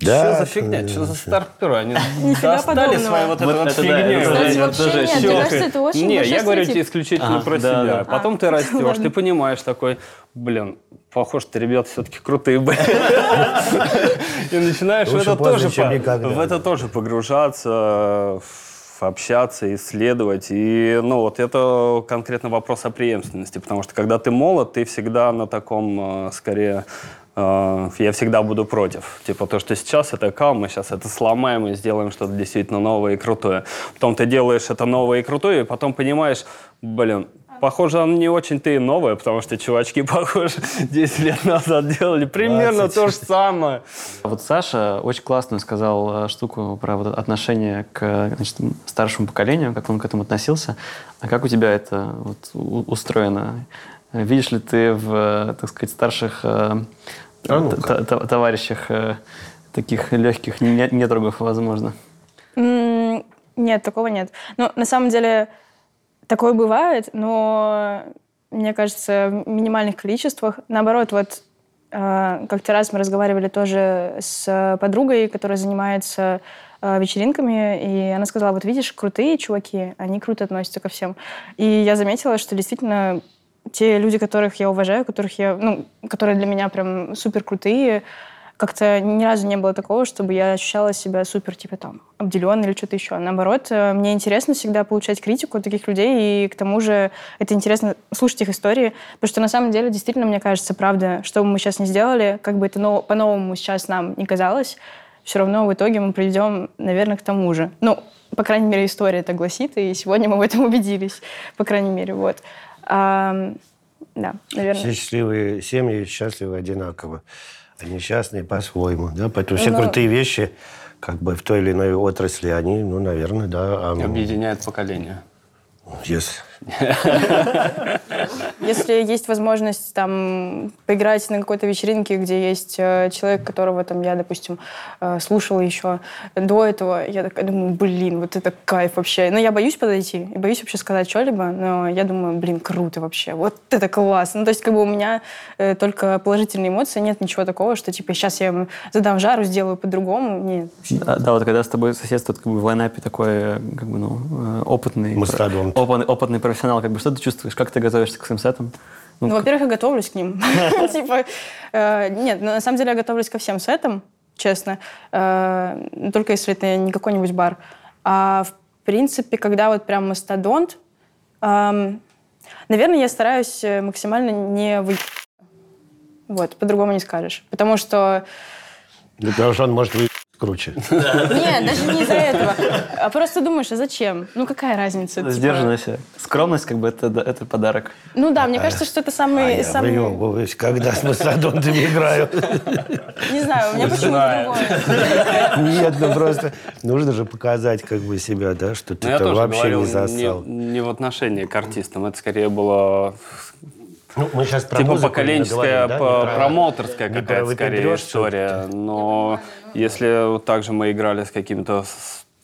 да, что за фигня? Что за старперы? Они <laughs> достали свои вот, вот вот фигню. Не, я говорю тебе исключительно про себя. Потом ты <laughs> растешь, ты понимаешь такой, блин, похоже, что ребята все-таки крутые были. <laughs> И начинаешь в это тоже в это тоже погружаться, общаться, исследовать. И, ну, вот это конкретно вопрос о преемственности, потому что когда ты молод, ты всегда на таком, э, скорее, Э, я всегда буду против. Типа то, что сейчас это кал, мы сейчас это сломаем и сделаем что-то действительно новое и крутое. Потом ты делаешь это новое и крутое, и потом понимаешь, блин, Похоже, оно не очень-то и новое, потому что чувачки, <laughs> похоже, 10 лет назад делали примерно 20. то же самое. Вот Саша очень классную сказал э, штуку про вот отношение к значит, старшему поколению, как он к этому относился. А как у тебя это вот устроено? Видишь ли ты в, э, так сказать, старших а ну товарищах э, таких легких недругов, возможно? Нет, такого нет. Ну, на самом деле, такое бывает, но мне кажется, в минимальных количествах. Наоборот, вот э, как-то раз мы разговаривали тоже с подругой, которая занимается э, вечеринками, и она сказала, вот видишь, крутые чуваки, они круто относятся ко всем. И я заметила, что действительно те люди, которых я уважаю, которых я, ну, которые для меня прям супер крутые, как-то ни разу не было такого, чтобы я ощущала себя супер, типа, там, обделенной или что-то еще. Наоборот, э, мне интересно всегда получать критику от таких людей, и к тому же это интересно слушать их истории, потому что на самом деле, действительно, мне кажется, правда, что бы мы сейчас не сделали, как бы это но, по-новому сейчас нам не казалось, все равно в итоге мы придем, наверное, к тому же. Ну, по крайней мере, история это гласит, и сегодня мы в этом убедились, по крайней мере, вот. А, да, наверное. Все счастливые семьи счастливы одинаково, а несчастные по-своему. Да? Поэтому все Но... Ну, крутые вещи как бы в той или иной отрасли, они, ну, наверное, да. Объединяют поколение. Yes. Если есть возможность там поиграть на какой-то вечеринке, где есть э, человек, которого там я, допустим, э, слушала еще до этого, я такая думаю, блин, вот это кайф вообще. Но я боюсь подойти, и боюсь вообще сказать что-либо, но я думаю, блин, круто вообще, вот это классно. Ну, то есть как бы у меня э, только положительные эмоции, нет ничего такого, что типа сейчас я им задам жару, сделаю по-другому, нет. Да, да, вот когда с тобой соседствует как бы в лайнапе такой как бы, ну, опытный, опытный, опытный профессионал, как бы что ты чувствуешь, как ты готовишься к своим сетам? Ну, ну во-первых, я готовлюсь к ним. <laughs> <laughs> Типа, э, нет, на самом деле я готовлюсь ко всем сетам, честно, э, только если это не какой-нибудь бар. А в принципе, когда вот прям мастодонт, наверное, я стараюсь э, максимально не вы... Вот, по-другому не скажешь. Потому что... Он может вы... круче. <laughs> Нет, даже не из-за этого. А просто думаешь, а зачем? Ну какая разница? Типа? Сдержанность. Скромность, как бы, это, это подарок. Ну да, мне кажется, что это самый... А самый... я когда с мастодонтами играю. <laughs> Не знаю, у меня почему-то другое. Нет, ну просто нужно же показать как бы себя, да, что ты там вообще не засал. Не в отношении к артистам, это скорее было ну, мы сейчас про типа поколенческая, говорим, да? промоутерская какая-то скорее история. Но если также мы играли с какими-то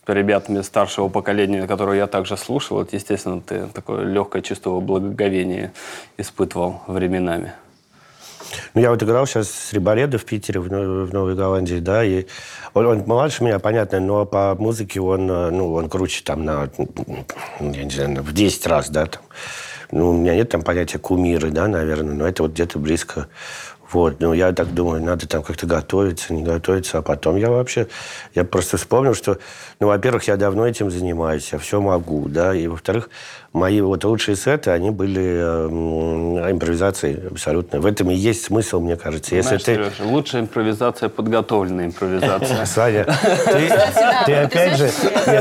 ребятами старшего поколения, которые я также слушал, это, естественно, ты такое легкое чувство благоговения испытывал временами. Ну, я вот играл сейчас с Рибаледо в Питере, в, в Новой Голландии, да, и он, он младше меня, понятно, но по музыке он, ну, он круче там на, я не знаю, в 10 раз, да, там. Ну, у меня нет там понятия кумиры, да, наверное, но это вот где-то близко. Вот, ну, я так думаю, надо там как-то готовиться, не готовиться, а потом я вообще, я просто вспомнил, что, ну, во-первых, я давно этим занимаюсь, я все могу, да, и, во-вторых, мои вот лучшие сеты, они были э, импровизацией абсолютно. В этом и есть смысл, мне кажется. Если Знаешь, ты... Сережа, лучшая импровизация – подготовленная импровизация. <laughs> Саня, ты опять же,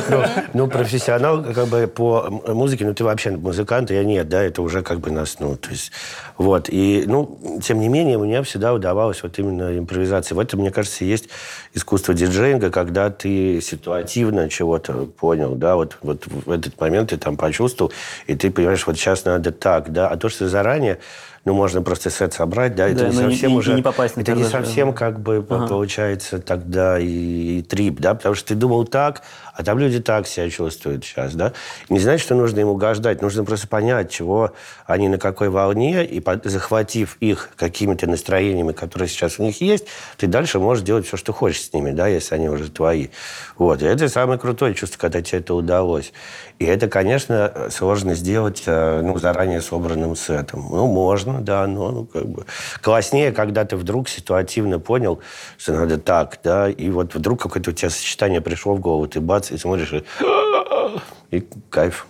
ну, ну, профессионал как бы по музыке, ну, ты вообще музыкант, я нет, да, это уже как бы нас, ну, то есть, вот. И, ну, тем не менее, мне всегда удавалось вот именно импровизация. В этом, мне кажется, есть искусство диджеинга, когда ты ситуативно чего-то понял, да, вот, вот в этот момент ты там почувствовал, и ты понимаешь, вот сейчас надо так, да, а то, что заранее, ну, можно просто сет собрать, да, это да, не совсем не, уже... И не попасть на Это не совсем как бы ага. получается тогда и, и трип, да, потому что ты думал так, а там люди так себя чувствуют сейчас, да. Не значит, что нужно им угождать, нужно просто понять, чего они на какой волне, и захватив их какими-то настроениями, которые сейчас у них есть, ты дальше можешь делать все, что хочешь с ними, да, если они уже твои. Вот. И это самое крутое чувство, когда тебе это удалось. И это, конечно, сложно сделать э, ну, заранее собранным сетом. Ну, можно, да, но ну, как бы класснее, когда ты вдруг ситуативно понял, что надо так, да, и вот вдруг какое-то у тебя сочетание пришло в голову, ты бац, и смотришь, и, и кайф.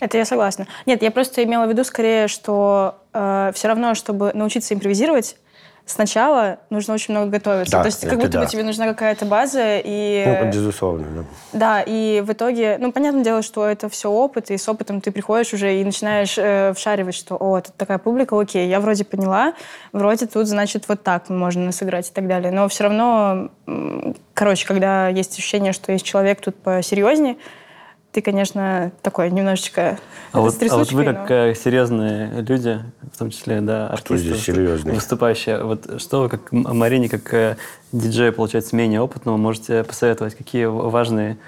Это я согласна. Нет, я просто имела в виду скорее, что э, все равно, чтобы научиться импровизировать, сначала нужно очень много готовиться. Да, То есть как будто да. бы тебе нужна какая-то база. И... Ну, безусловно, да. Да, и в итоге, ну, понятное дело, что это все опыт, и с опытом ты приходишь уже и начинаешь э, вшаривать, что, о, тут такая публика, окей, я вроде поняла, вроде тут, значит, вот так можно сыграть и так далее. Но все равно, короче, когда есть ощущение, что есть человек тут посерьезнее, ты, конечно, такой немножечко а вот, а вот вы как но... Э, серьезные люди, в том числе, да, артисты, здесь серьезные? выступающие, вот что вы, как Марине, как э, диджей, получается, менее опытного, можете посоветовать, какие важные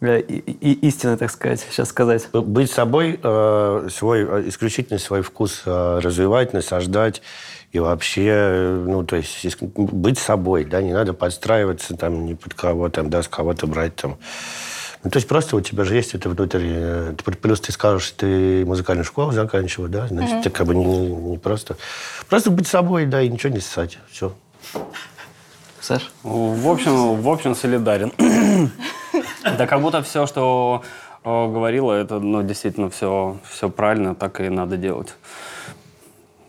э, и, и истины, так сказать, сейчас сказать? Быть собой, свой, исключительно свой вкус развивать, насаждать и вообще, ну, то есть быть собой, да, не надо подстраиваться там ни под кого, там, да, с кого-то брать там ну, то есть просто у тебя же есть это внутри. Э, плюс ты скажешь, ты музыкальную школу заканчивал, да, значит, mm-hmm. ты как бы не, не просто... Просто быть собой, да, и ничего не ссать. Все. Саш? В общем, в общем солидарен. <laughs> Да как будто все, что говорила, это ну, действительно все, все правильно, так и надо делать.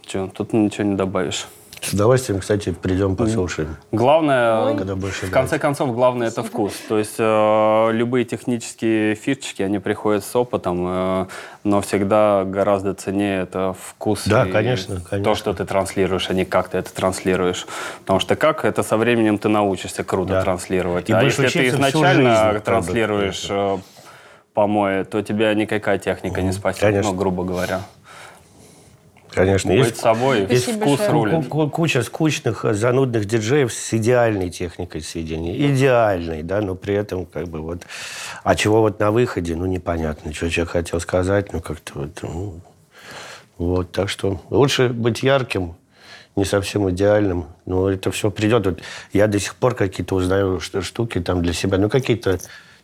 Че, тут ничего не добавишь. С удовольствием, кстати, придем послушаем. Главное, Когда больше в конце концов, главное это вкус. То есть э, любые технические фишечки, они приходят с опытом, э, но всегда гораздо ценнее это вкус. Да, и конечно, конечно. То, что ты транслируешь, а не как ты это транслируешь. Потому что как, это со временем ты научишься круто да. транслировать. И а если ты изначально жизнь, транслируешь э, помои, то тебя никакая техника не спасет, конечно. ну, грубо говоря. Конечно. Быть есть, собой, есть вкус рулит. Куча скучных, занудных диджеев с идеальной техникой сведения. Идеальной, да, но при этом как бы вот... А чего вот на выходе, ну, непонятно. Что человек хотел сказать, ну, как-то вот... Ну, вот, так что лучше быть ярким, не совсем идеальным. Но это все придет. Вот я до сих пор какие-то узнаю штуки там для себя. Ну, какие-то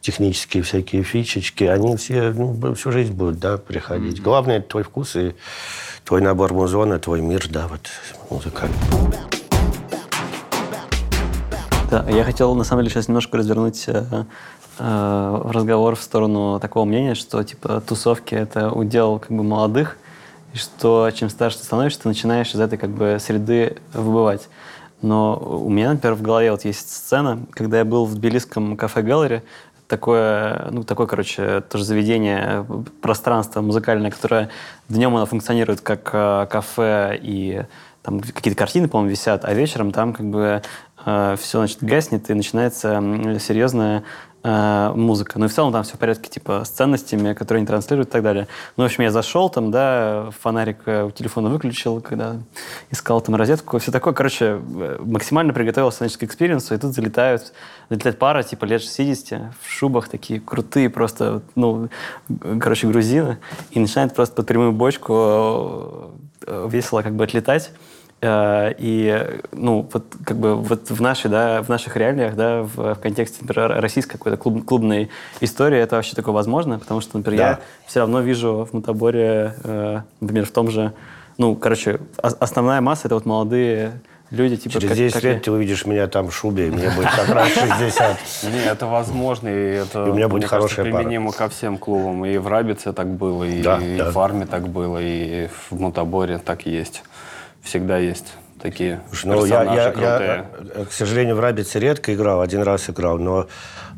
технические всякие фичечки, они все ну, всю жизнь будут да, приходить. Mm-hmm. Главное, это твой вкус и твой набор музона, твой мир, да, вот музыкальный. Да, я хотел, на самом деле, сейчас немножко развернуть э, э, разговор в сторону такого мнения, что, типа, тусовки — это удел, как бы, молодых, и что чем старше ты становишься, ты начинаешь из этой, как бы, среды выбывать. Но у меня, например, в голове вот есть сцена, когда я был в тбилисском кафе Галлери, такое, ну, такое, короче, тоже заведение, пространство музыкальное, которое днем оно функционирует как э, кафе и там какие-то картины, по-моему, висят, а вечером там как бы э, все, значит, гаснет и начинается серьезная э, музыка. Ну и в целом там все в порядке, типа, с ценностями, которые они транслируют и так далее. Ну, в общем, я зашел там, да, фонарик э, у телефона выключил, когда искал там розетку, все такое. Короче, э, максимально приготовился, значит, к experience у, и тут залетают, залетает пара, типа, лет 60, в шубах такие крутые просто, ну, короче, грузины, и начинает просто под прямую бочку э, весело как бы отлетать. Э, и, ну, вот как бы вот в нашей, да, в наших реалиях, да, в, в контексте, например, российской какой-то клуб, клубной истории это вообще такое возможно, потому что, например, да. я все равно вижу в Мутаборе, э, например, в том же, ну, короче, основная масса это вот молодые люди, типа... Через 10 как, лет ты увидишь меня там в шубе, и мне будет как раз 60. Не, это возможно, и это, и у меня будет хорошая кажется, применимо ко всем клубам. И в Рабице так было, и, да, и да. в Арме так было, и в Мутаборе так есть всегда есть такие ну, я, я, крутые. Я, к сожалению, в «Рабице» редко играл, один раз играл, но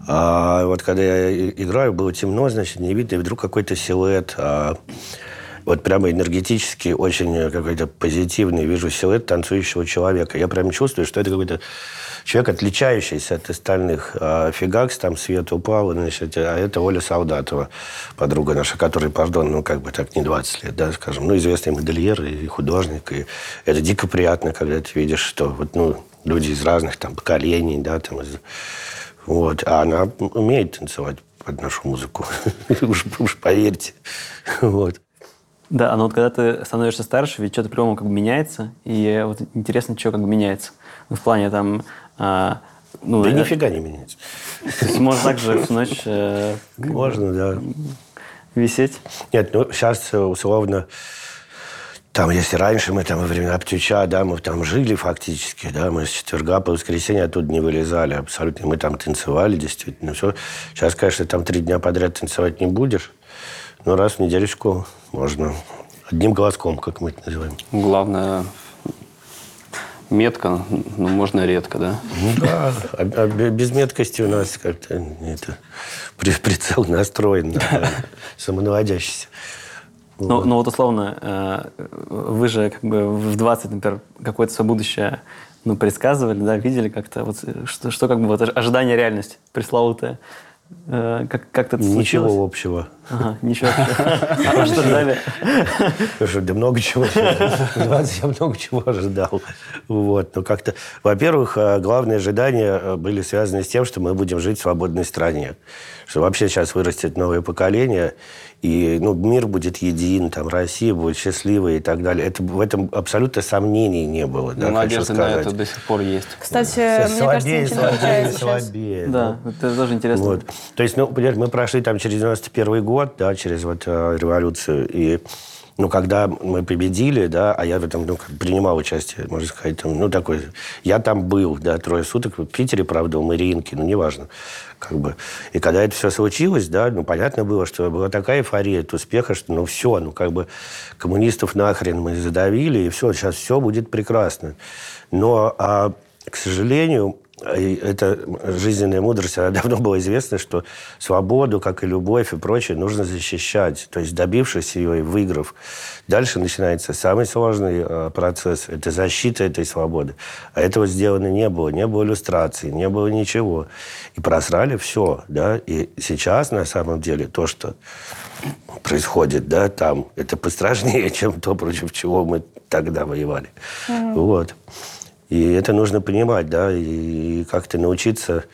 а, вот когда я играю, было темно, значит, не видно, и вдруг какой-то силуэт, а, вот прямо энергетически очень какой-то позитивный, вижу силуэт танцующего человека. Я прям чувствую, что это какой-то человек, отличающийся от остальных. А фигакс, там свет упал, значит, а это Оля Солдатова, подруга наша, которой, пардон, ну, как бы так не 20 лет, да, скажем, ну, известный модельер и художник, и это дико приятно, когда ты видишь, что вот, ну, люди из разных там поколений, да, там, из... вот, а она умеет танцевать под нашу музыку, <laughs> уж, уж поверьте, <laughs> вот. Да, но вот когда ты становишься старше, ведь что-то по-любому как бы меняется, и вот интересно, что как бы меняется. Ну, в плане там а, ну, да это... нифига не меняется. То <laughs> есть можно так же всю ночь... Э, можно, да. Висеть? Нет, ну сейчас э, условно... Там, если раньше мы там во времена Птюча, да, мы там жили фактически, да, мы с четверга по воскресенье оттуда не вылезали абсолютно. Мы там танцевали, действительно, все. Сейчас, конечно, там три дня подряд танцевать не будешь, но раз в неделечку можно. Одним глазком, как мы это называем. Главное метко, ну, можно редко, да? Ну да, а, а без меткости у нас как-то это, прицел настроен, да, самонаводящийся. Вот. Ну, ну вот условно, э, вы же как бы в 20, например, какое-то свое будущее ну, предсказывали, да, видели как-то, вот, что, что как бы вот ожидание реальность пресловутое. Э, как, как это Ничего случилось? общего. Ага, ничего общего. <laughs> А что ждали? Да много чего. 20 я много чего ожидал. Вот. Но как-то, во-первых, э, главные ожидания э, были связаны с тем, что мы будем жить в свободной стране. Что вообще сейчас вырастет новое поколение, и ну, мир будет един, там, Россия будет счастливой и так далее. Это, в этом абсолютно сомнений не было. Да, ну, надежда на это до сих пор есть. Кстати, мне слабее, кажется, слабее, слабее. Да, да, это тоже интересно. Вот. То есть, ну, мы прошли там через 91 год, да, через вот э, революцию, и ну, когда мы победили, да, а я в этом ну, принимал участие, можно сказать, там, ну, такой... Я там был, да, трое суток, в Питере, правда, у Мариинки, ну, неважно как бы. И когда это все случилось, да, ну, понятно было, что была такая эйфория от успеха, что, ну, все, ну, как бы коммунистов нахрен мы задавили, и все, сейчас все будет прекрасно. Но, а, к сожалению, и это жизненная мудрость, она давно было известно, что свободу, как и любовь и прочее, нужно защищать. То есть добившись ее и выиграв. Дальше начинается самый сложный э, процесс. Это защита этой свободы. А этого сделано не было. Не было иллюстрации, не было ничего. И просрали все. Да? И сейчас, на самом деле, то, что происходит да, там, это пострашнее, <laughs> чем то, против чего мы тогда воевали. Mm-hmm. Вот. И это нужно понимать, да, и как-то научиться.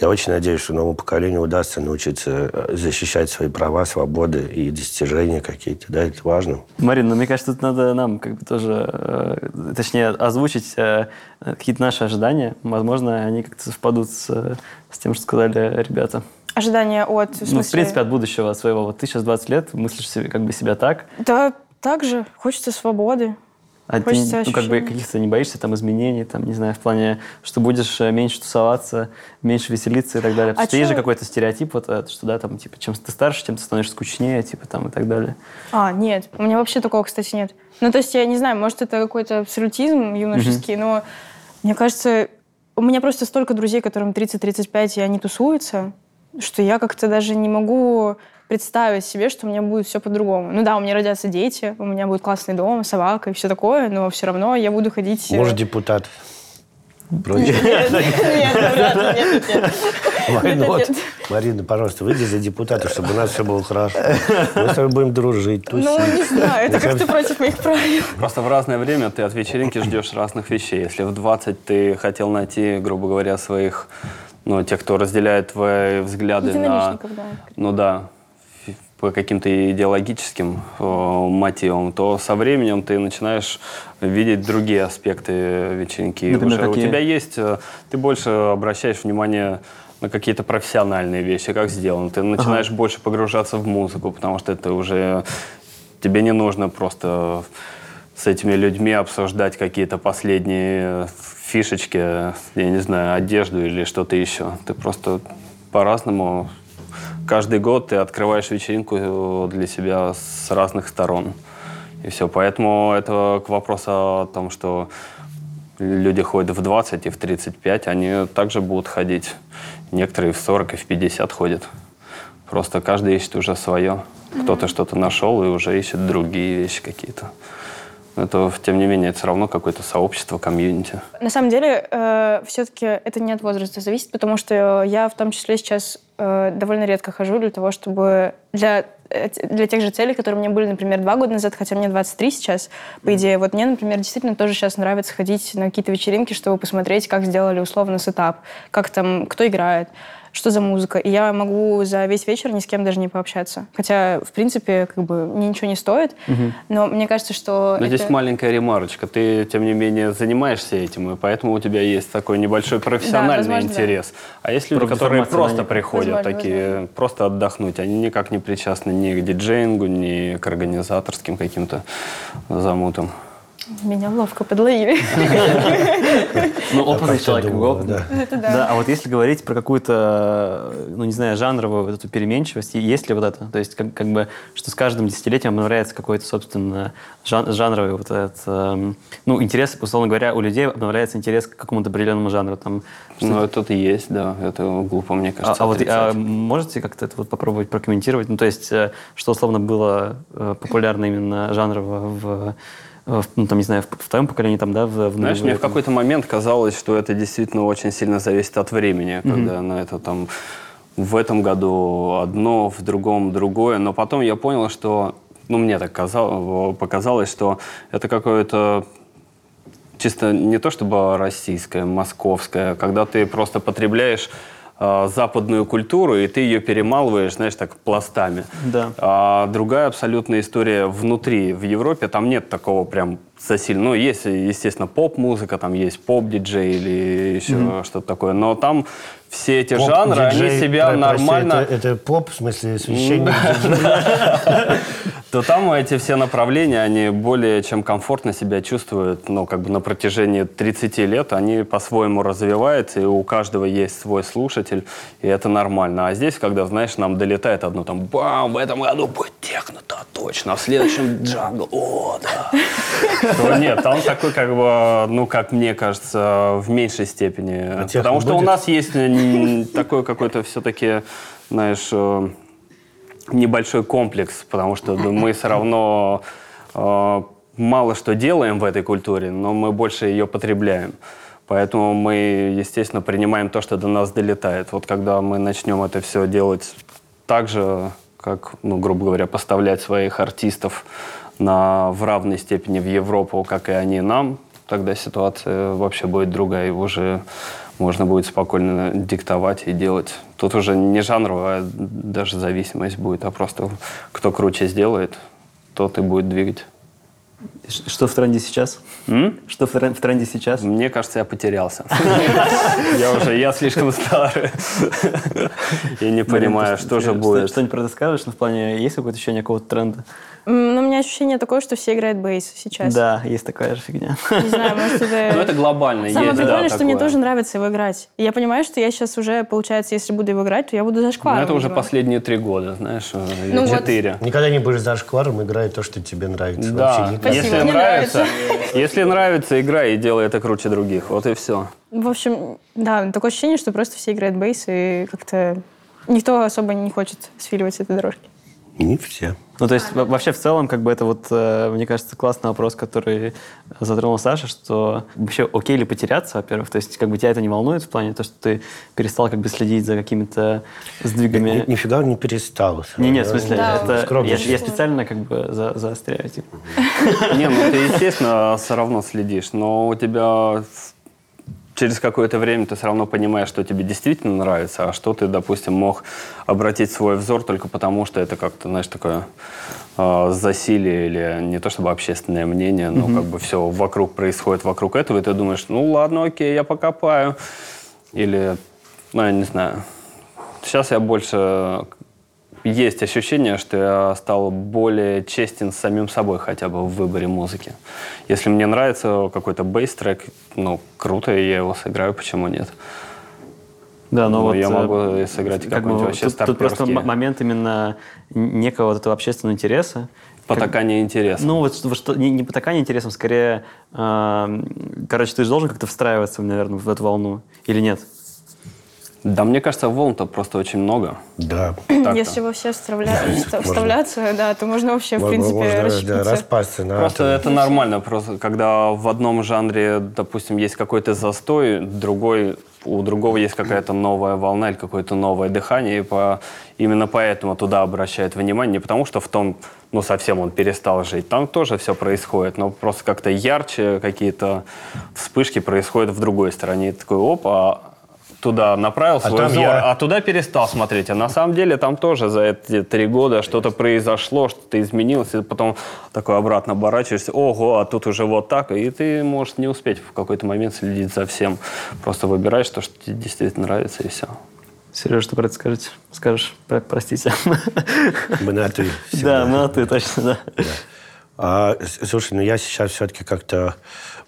Я очень надеюсь, что новому поколению удастся научиться э, защищать свои права, свободы и достижения какие-то, да, это важно. Марина, ну, мне кажется, тут надо нам как бы тоже, э, точнее, озвучить э, какие-то наши ожидания. Возможно, они как-то совпадут с, с тем, что сказали ребята. Ожидания от, в смысле... Ну, в принципе, от будущего своего. Вот ты сейчас 20 лет, мыслишь себе, как бы себя так. Да, так же. Хочется свободы. А Хочется ты, ну, как бы каких-то не боишься там изменений, там, не знаю, в плане, что будешь э, меньше тусоваться, меньше веселиться и так далее. Потому а что есть же какой-то стереотип, вот, что, да, там, типа, чем ты старше, тем ты становишься скучнее, типа, там, и так далее. А, нет, у меня вообще такого, кстати, нет. Ну, то есть, я не знаю, может, это какой-то абсолютизм юношеский, но Мне кажется, у меня просто столько друзей, которым 30-35, и они тусуются, что я как-то даже не могу представить себе, что у меня будет все по-другому. Ну да, у меня родятся дети, у меня будет классный дом, собака и все такое, но все равно я буду ходить... Может, депутат? Нет, нет, нет, нет. Марина, пожалуйста, выйди за депутата, чтобы у нас все было хорошо. Мы с тобой будем дружить, тусить. Ну, не знаю, это как-то против моих правил. Просто в разное время ты от вечеринки ждешь разных вещей. Если в 20 ты хотел найти, грубо говоря, своих, ну, тех, кто разделяет твои взгляды на... да. Ну да, по каким-то идеологическим э, мотивам, то со временем ты начинаешь видеть другие аспекты вечеринки. Например, Уже У тебя есть, э, ты больше обращаешь внимание на какие-то профессиональные вещи, как сделано. Ты начинаешь ага. больше погружаться в музыку, потому что это уже тебе не нужно просто с этими людьми обсуждать какие-то последние фишечки, я не знаю, одежду или что-то еще. Ты просто по-разному каждый год ты открываешь вечеринку э, для себя с разных сторон. И все. Поэтому это к вопросу о том, что люди ходят в 20 и в 35, они также будут ходить. Некоторые в 40 и в 50 ходят. Просто каждый ищет уже свое. Кто-то что-то нашел и уже ищет другие вещи какие-то это, тем не менее, это все равно какое-то сообщество, комьюнити. На самом деле, э, все-таки это не от возраста зависит, потому что я в том числе сейчас э, довольно редко хожу для того, чтобы для э, для тех же целей, которые у меня были, например, два года назад, хотя мне 23 сейчас, по идее. Вот мне, например, действительно тоже сейчас нравится ходить на какие-то вечеринки, чтобы посмотреть, как сделали условно setup, как там, кто играет что за музыка. И я могу за весь вечер ни с кем даже не пообщаться. Хотя, в принципе, как бы мне ничего не стоит. Угу. Но мне кажется, что... Но это... здесь маленькая ремарочка. Ты, тем не менее, занимаешься этим, и поэтому у тебя есть такой небольшой профессиональный да, возможно, интерес. Да. А есть люди, которые просто приходят, возможно, такие, возможно. просто отдохнуть. Они никак не причастны ни к диджеингу, ни к организаторским каким-то замутам. Меня ловко подловили. <laughs> Ну, опытный человек. Да. да, а вот если говорить про какую-то, ну, не знаю, жанровую вот эту переменчивость, есть ли вот это? То есть, как, как бы, что с каждым десятилетием обновляется какой-то, собственно, жан, жанровый вот этот, эм, ну, интерес, условно говоря, у людей обновляется интерес к какому-то определенному жанру. Там, ну, это и есть, да. Это глупо, мне кажется, А, а вот а можете как-то это вот попробовать прокомментировать? Ну, то есть, э, что, условно, было э, популярно именно жанрово в ну, там, не знаю, в, в твоем поколении, там, да, в, в Знаешь, мне в какой-то момент казалось, что это действительно очень сильно зависит от времени, mm-hmm. когда на это там в этом году одно, в другом другое, но потом я понял, что, ну, мне так казалось, показалось, что это какое-то чисто не то чтобы российское, московское, когда ты просто потребляешь э, западную культуру, и ты ее перемалываешь, знаешь, так пластами. Да. А другая абсолютная история внутри. В Европе там нет такого прям засильно. Ну, есть, естественно, поп-музыка, там есть поп-диджей или еще mm-hmm. что-то такое. Но там все эти поп, жанры, диджей, они себя про, нормально... Прости, это, это поп, в смысле, священник? <laughs> То там эти все направления, они более чем комфортно себя чувствуют, ну, как бы на протяжении 30 лет, они по-своему развиваются, и у каждого есть свой слушатель, и это нормально. А здесь, когда, знаешь, нам долетает одно там, бам, в этом году будет техно, да, точно, а в следующем джангл, о, да. То нет, там такой, как бы, ну, как мне кажется, в меньшей степени. А Потому что будет? у нас есть такой какой-то все-таки, знаешь, э, небольшой комплекс, потому что мы все равно э, мало что делаем в этой культуре, но мы больше ее потребляем. Поэтому мы, естественно, принимаем то, что до нас долетает. Вот когда мы начнем это все делать так же, как, ну, грубо говоря, поставлять своих артистов на, в равной степени в Европу, как и они нам, тогда ситуация вообще будет другая. И уже можно будет спокойно диктовать и делать. Тут уже не жанровая даже зависимость будет, а просто кто круче сделает, тот и будет двигать. Что в тренде сейчас? М? Что в, в тренде сейчас? Мне кажется, я потерялся. <laughs> Я уже, я слишком старый. <laughs> Я не понимаю, что же будет. Что-нибудь про это скажешь? Ну, в плане, есть какое-то ощущение какого-то тренда? Ну, у меня ощущение такое, что все играют бейс сейчас. Да, есть такая же фигня. Не знаю, может, это... <laughs> Ну, это глобально. Самое есть, прикольное, да, что мне такое. тоже нравится его играть. И я понимаю, что я сейчас уже, получается, если буду его играть, то я буду Ну, зашкваром. это уже видимо. последние три года, знаешь, Ну, вот. четыре. Никогда не будешь за шкваром, играй то, что тебе нравится. Да, Вообще никогда. Спасибо, если мне нравится, если нравится, играй и делай это круче других. Вот и все. В общем, да, такое ощущение, что просто все играют бейс, и как-то никто особо не хочет свиливать с этой дорожки. Не все. Ну, то есть, во- вообще, в целом, как бы это вот, э, мне кажется, классный вопрос, который затронул Саша, что вообще окей ли потеряться, во-первых, то есть, как бы тебя это не волнует в плане то, что ты перестал как бы следить за какими-то Ни- сдвигами. Нифига он не перестал. Не, не, в смысле, Да, это я, я специально как бы за, заостряю, типа. Не, ну ты, естественно, все равно следишь, но у тебя в- через какое-то время ты все равно понимаешь, что тебе действительно нравится, а что ты, допустим, мог обратить свой взор только потому, что это как-то, знаешь, такое э, засилие или не то чтобы общественное мнение, но как бы все вокруг происходит вокруг этого, и ты думаешь, ну ладно, окей, я покопаю. Или, ну, я не знаю. Сейчас я больше есть ощущение, что я стал более честен с самим собой хотя бы в выборе музыки. Если мне нравится какой-то бейс-трек, ну, круто, я его сыграю, почему нет? Да, но Ну, вот... я э, могу сыграть как бы вообще тут, тут просто момент именно некого вот этого общественного интереса. Как- Потакание интереса. Ну, вот что, не, не потакание интересом, скорее, эм, короче, ты же должен как-то встраиваться, наверное, в эту волну, или нет? Да, мне кажется, волн-то просто очень много. Да. Так-то. Если во все вставля- вставляться, да, то можно вообще, в Можно- принципе, можно, да, расщепиться. распасться на Просто атомы. это нормально, просто когда в одном жанре, допустим, есть какой-то застой, другой, у другого есть какая-то новая волна или какое-то новое дыхание, и по, именно поэтому туда обращают внимание, не потому что в том, ну, совсем он перестал жить, там тоже все происходит, но просто как-то ярче какие-то вспышки происходят в другой стороне. И такой, опа, туда направил А свой там взор, я- а туда перестал смотреть. А на самом деле там тоже за эти три года что-то произошло, что-то изменилось, и потом такой обратно оборачиваешься, ого, а тут уже вот так, и ты можешь не успеть в какой-то момент следить за всем. Просто выбираешь то, что тебе действительно нравится, и все. Сережа, что про это скажете? Скажешь, про- простите. Мы на «ты» <laughs> Да, мы на ты, точно, да. А, слушай, ну я сейчас все-таки как-то,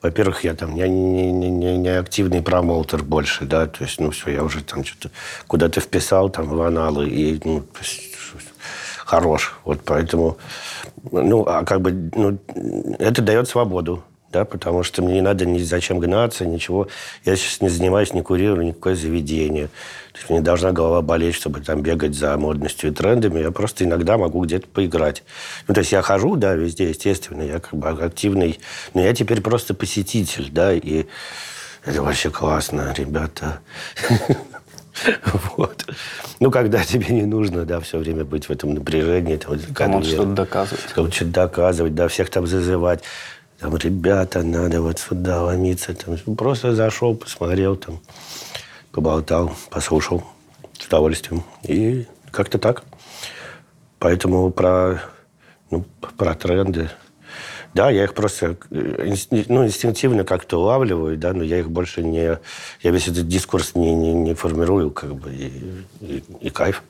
во-первых, я там, я не, не, не, не активный промоутер больше, да, то есть, ну все, я уже там что-то куда-то вписал там в аналы и, ну, хорош, вот поэтому, ну, а как бы, ну, это дает свободу, да, потому что мне не надо ни зачем гнаться, ничего. Я сейчас не занимаюсь, не курирую никакое заведение. То есть мне не должна голова болеть, чтобы там бегать за модностью и трендами. Я просто иногда могу где-то поиграть. Ну, то есть я хожу, да, везде, естественно, я как бы активный. Но я теперь просто посетитель, да, и это вообще классно, ребята. <laughs> Вот. Ну, когда тебе не нужно, да, все время быть в этом напряжении. Там, Кому-то что-то доказывать. Кому-то что-то доказывать, да, всех там зазывать. Там, ребята, надо вот сюда ломиться. Там, просто зашел, посмотрел, там, поболтал, послушал с удовольствием. И как-то так. Поэтому про, ну, про тренды. Да, я их просто э, ну, инстинктивно как-то улавливаю, да, но я их больше не... Я весь этот дискурс не, не, не формирую, как бы, и, и- и кайф.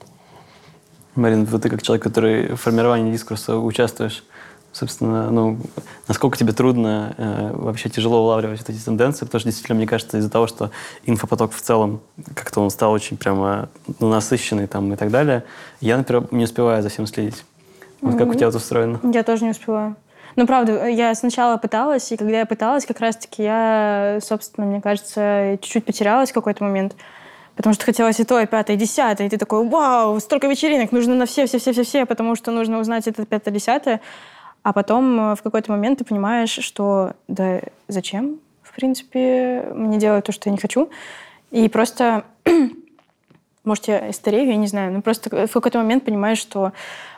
Марин, вот ты как человек, который в формировании дискурса участвуешь, собственно, ну, насколько тебе трудно, э, вообще тяжело улавливать вот эти тенденции, потому что действительно, мне кажется, из-за того, что инфопоток в целом как-то он стал очень прямо ну, насыщенный там и так далее, я, например, не успеваю за всем следить. Вот как у тебя это устроено? Я тоже не успеваю. Ну, правда, я сначала пыталась, и когда я пыталась, как раз-таки я, собственно, мне кажется, чуть-чуть потерялась в какой-то момент. Потому что хотелось и то, и пятое, и десятое. И ты такой, вау, столько вечеринок, нужно на все-все-все-все-все, потому что нужно узнать это пятое, десятое. А потом э, в какой-то момент ты понимаешь, что да зачем, в принципе, мне делать то, что я не хочу. И просто, <clears throat> может, я старею, я не знаю, но просто в какой-то момент понимаешь, что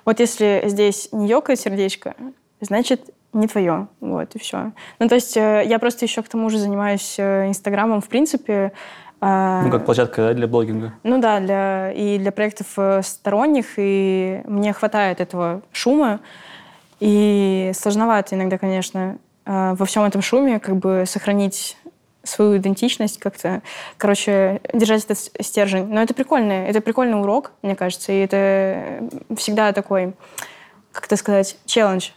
вот если здесь не ёкает сердечко, значит, не твое. Вот, и все. Ну, то есть э, я просто еще к тому же занимаюсь э, Инстаграмом, в принципе. а, Ну, как площадка да, для блогинга. ну да, для, и для проектов сторонних, и мне хватает этого шума. И сложновато иногда, конечно, э, во всем этом шуме как бы сохранить свою идентичность как-то, короче, держать этот стержень. Но это прикольно, это прикольный урок, мне кажется, и это всегда такой как это сказать, челлендж.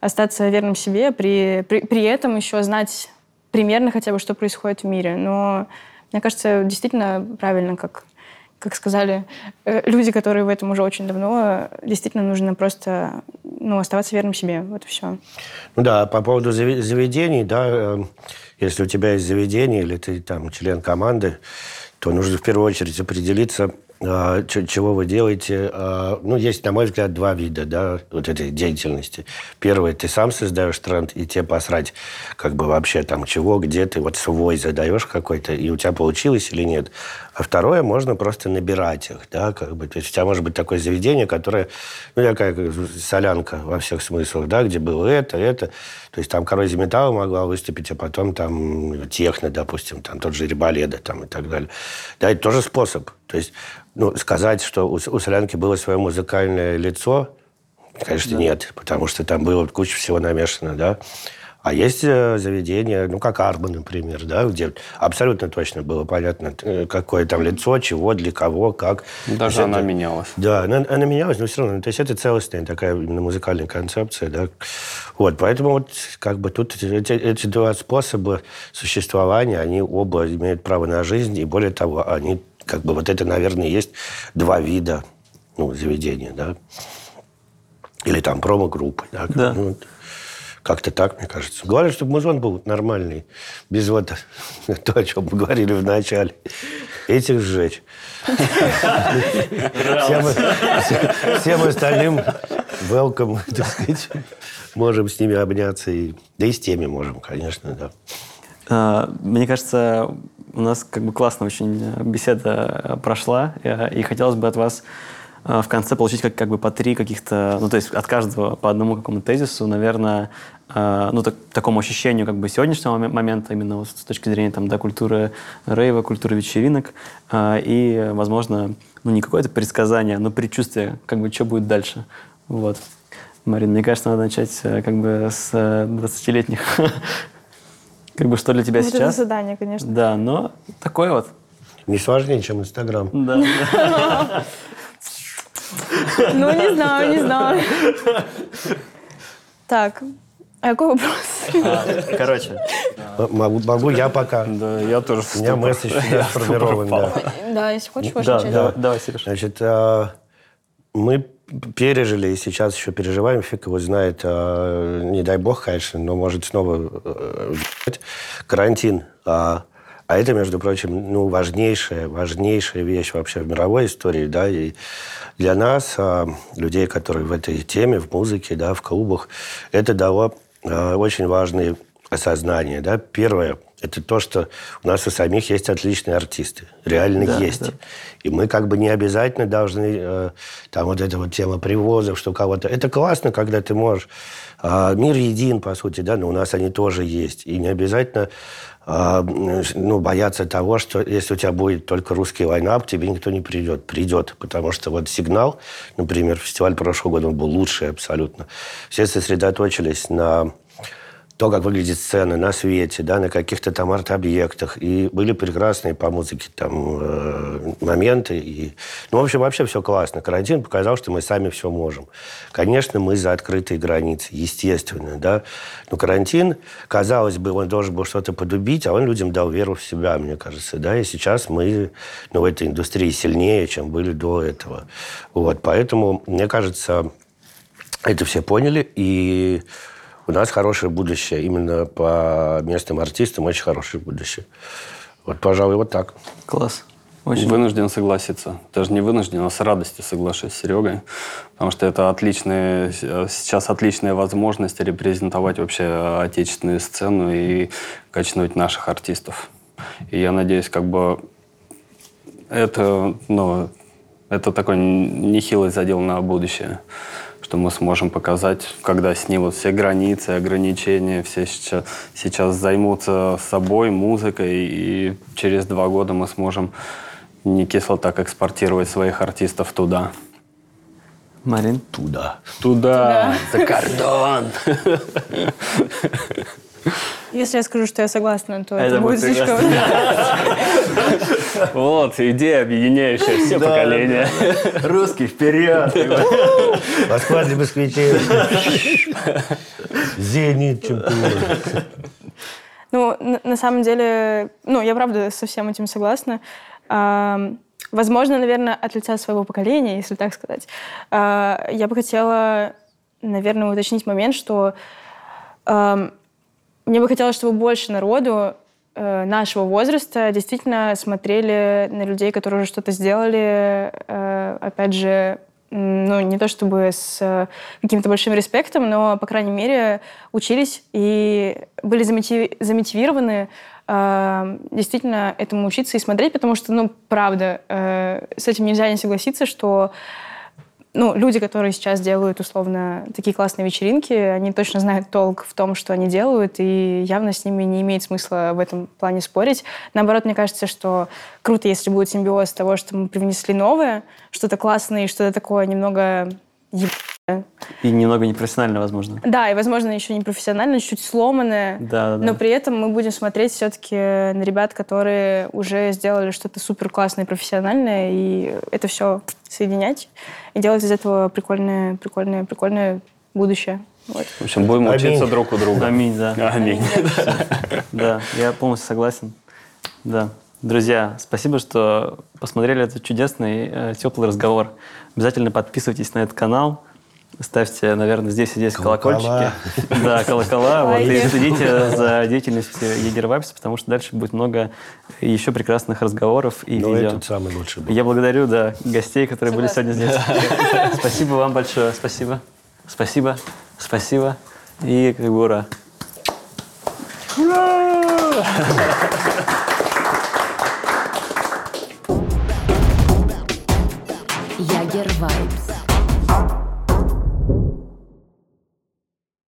Остаться верным себе, при, при, при этом еще знать примерно хотя бы, что происходит в мире. Но мне кажется, действительно правильно, как, как сказали э, люди, которые в этом уже очень давно, действительно нужно просто ну, оставаться верным себе. Вот и все. Ну да, по поводу заведений, да, э, если у тебя есть заведение или ты там член команды, то нужно в первую очередь определиться, а, чего вы делаете. А, ну, есть, на мой взгляд, два вида да, вот этой деятельности. Первый, ты сам создаешь тренд, и тебе посрать, как бы вообще там чего, где ты вот свой задаешь какой-то, и у тебя получилось или нет. А второе, можно просто набирать их, да, как бы. То есть у тебя может быть такое заведение, которое, ну, такая солянка во всех смыслах, да, где было это, это. То есть там коррозия металла могла выступить, а потом там техно, допустим, там тот же Рибаледа там и так далее. Да, это тоже способ. То есть, ну, сказать, что у, у солянки было свое музыкальное лицо, конечно, да. нет, потому что там было куча всего намешано, да. А есть э, заведения, ну, как Арба, например, да, где абсолютно точно было понятно, э, какое там лицо, чего, для кого, как. Даже она это, менялась. Да, она, она менялась, но все равно. То есть это целостная такая именно музыкальная концепция, да. Вот, поэтому вот как бы тут эти, эти два способа существования, они оба имеют право на жизнь, и более того, они как бы вот это, наверное, есть два вида ну, заведения, да. Или там промо-группы, да. да. Ну, как-то так, мне кажется. Главное, чтобы музон был нормальный, без вот <laughs> то, о чем мы говорили в начале. Этих сжечь. Всем остальным welcome, так сказать. Можем с ними обняться. И, да и с теми можем, конечно, да. А, мне кажется, у нас как бы классно очень беседа прошла, и хотелось бы от вас в конце получить как, как бы по три каких-то, ну, то есть от каждого по одному какому тезису, наверное, э, ну, так, такому ощущению как бы сегодняшнего момента, именно вот с точки зрения там, да, культуры рейва, культуры вечеринок, э, и, возможно, ну, не какое-то предсказание, но предчувствие, как бы, что будет дальше. Вот. Марин, мне кажется, надо начать как бы с 20-летних. <laughs> Как бы что для тебя сейчас? Это задание, конечно. Да, но такое вот. Не сложнее, чем Инстаграм. Да. <laughs> <laughs> Ну, не знаю, не знаю. Так, а какой вопрос? А, короче. Могу, могу я пока. Да, я тоже. У меня месседж сформирован. Да. да, если хочешь, можешь начать. Да, давай, Сереж. Значит, а, мы пережили и сейчас еще переживаем, фиг его знает, а, не дай бог, конечно, но может снова э, карантин. А это, между прочим, ну, важнейшая, важнейшая вещь вообще в мировой истории, да, и для нас, а, людей, которые в этой теме, в музыке, да, в клубах, это дало а, очень важные осознания, да. Первое – это то, что у нас у самих есть отличные артисты, реально да, есть. Да. И мы как бы не обязательно должны, э, там вот эта вот тема привозов, что кого-то... Это классно, когда ты можешь... Э, мир един, по сути, да, но у нас они тоже есть. И не обязательно а, ну, бояться того, что если у тебя будет только русский лайнап, тебе никто не придет. Придет, потому что вот «Сигнал», например, фестиваль прошлого года, он был лучший абсолютно. Все сосредоточились на то, как выглядит сцена на свете, да, на каких-то там арт-объектах. И были прекрасные по музыке там э, моменты. И, ну, в общем, вообще все классно. Карантин показал, что мы сами все можем. Конечно, мы за открытые границы, естественно, да. Но карантин, казалось бы, он должен был что-то подубить, а он людям дал веру в себя, мне кажется, да. И сейчас мы ну, в этой индустрии сильнее, чем были до этого. Вот, поэтому, мне кажется, это все поняли, и у нас хорошее будущее. Именно по местным артистам очень хорошее будущее. Вот, пожалуй, вот так. Класс. Очень. Вынужден согласиться. Даже не вынужден, а с радостью соглашусь с Серегой. Потому что это отличная, сейчас отличная возможность репрезентовать вообще отечественную сцену и качнуть наших артистов. И я надеюсь, как бы это, ну, это такой нехилый задел на будущее что мы сможем показать, когда снимут все границы, ограничения, все сейчас, сейчас займутся собой, музыкой, и через два года мы сможем не кисло так экспортировать своих артистов туда. Марин? Туда. Туда. За кордон. <laughs> Если я скажу, что я согласна, то это, это будет слишком... <laughs> Вот, идея, объединяющая все поколения. Русский вперед! Москва для москвичей. Зенит чемпион. Ну, на, самом деле, ну, я правда со всем этим согласна. возможно, наверное, от лица своего поколения, если так сказать, а, я бы хотела, наверное, уточнить момент, что мне бы хотелось, чтобы больше народу э, нашего возраста действительно смотрели на людей, которые уже что-то сделали, э, опять же, ну, не то чтобы с э, каким-то большим респектом, но, по крайней мере, учились и были замотивированы э, действительно этому учиться и смотреть, потому что, ну, правда, э, с этим нельзя не согласиться, что ну, люди, которые сейчас делают условно такие классные вечеринки, они точно знают толк в том, что они делают, и явно с ними не имеет смысла в этом плане спорить. Наоборот, мне кажется, что круто, если будет симбиоз того, что мы привнесли новое, что-то классное и что-то такое немного и немного непрофессионально, возможно. Да, и, возможно, еще не профессионально, чуть сломанное. Да, да, но при этом мы будем смотреть все-таки на ребят, которые уже сделали что-то супер классное и профессиональное, и это все соединять и делать из этого прикольное, прикольное, прикольное будущее. Вот. В общем, будем Аминь. учиться друг у друга. Аминь, да. Аминь. <laughs> Да, я полностью согласен. Да. Друзья, спасибо, что посмотрели этот чудесный, э, теплый разговор. Обязательно подписывайтесь на этот канал. Ставьте, наверное, здесь и здесь колокола. колокольчики. <laughs> Да, колокола. Вот, и следите за деятельностью Егер Вайпс, потому что дальше будет много еще прекрасных разговоров и Но видео. этот самый лучший был. Я благодарю, да, гостей, которые были сегодня здесь. <laughs> Спасибо вам большое. Спасибо. Спасибо. Спасибо. И как бы ура. Ура! Jager Vibes.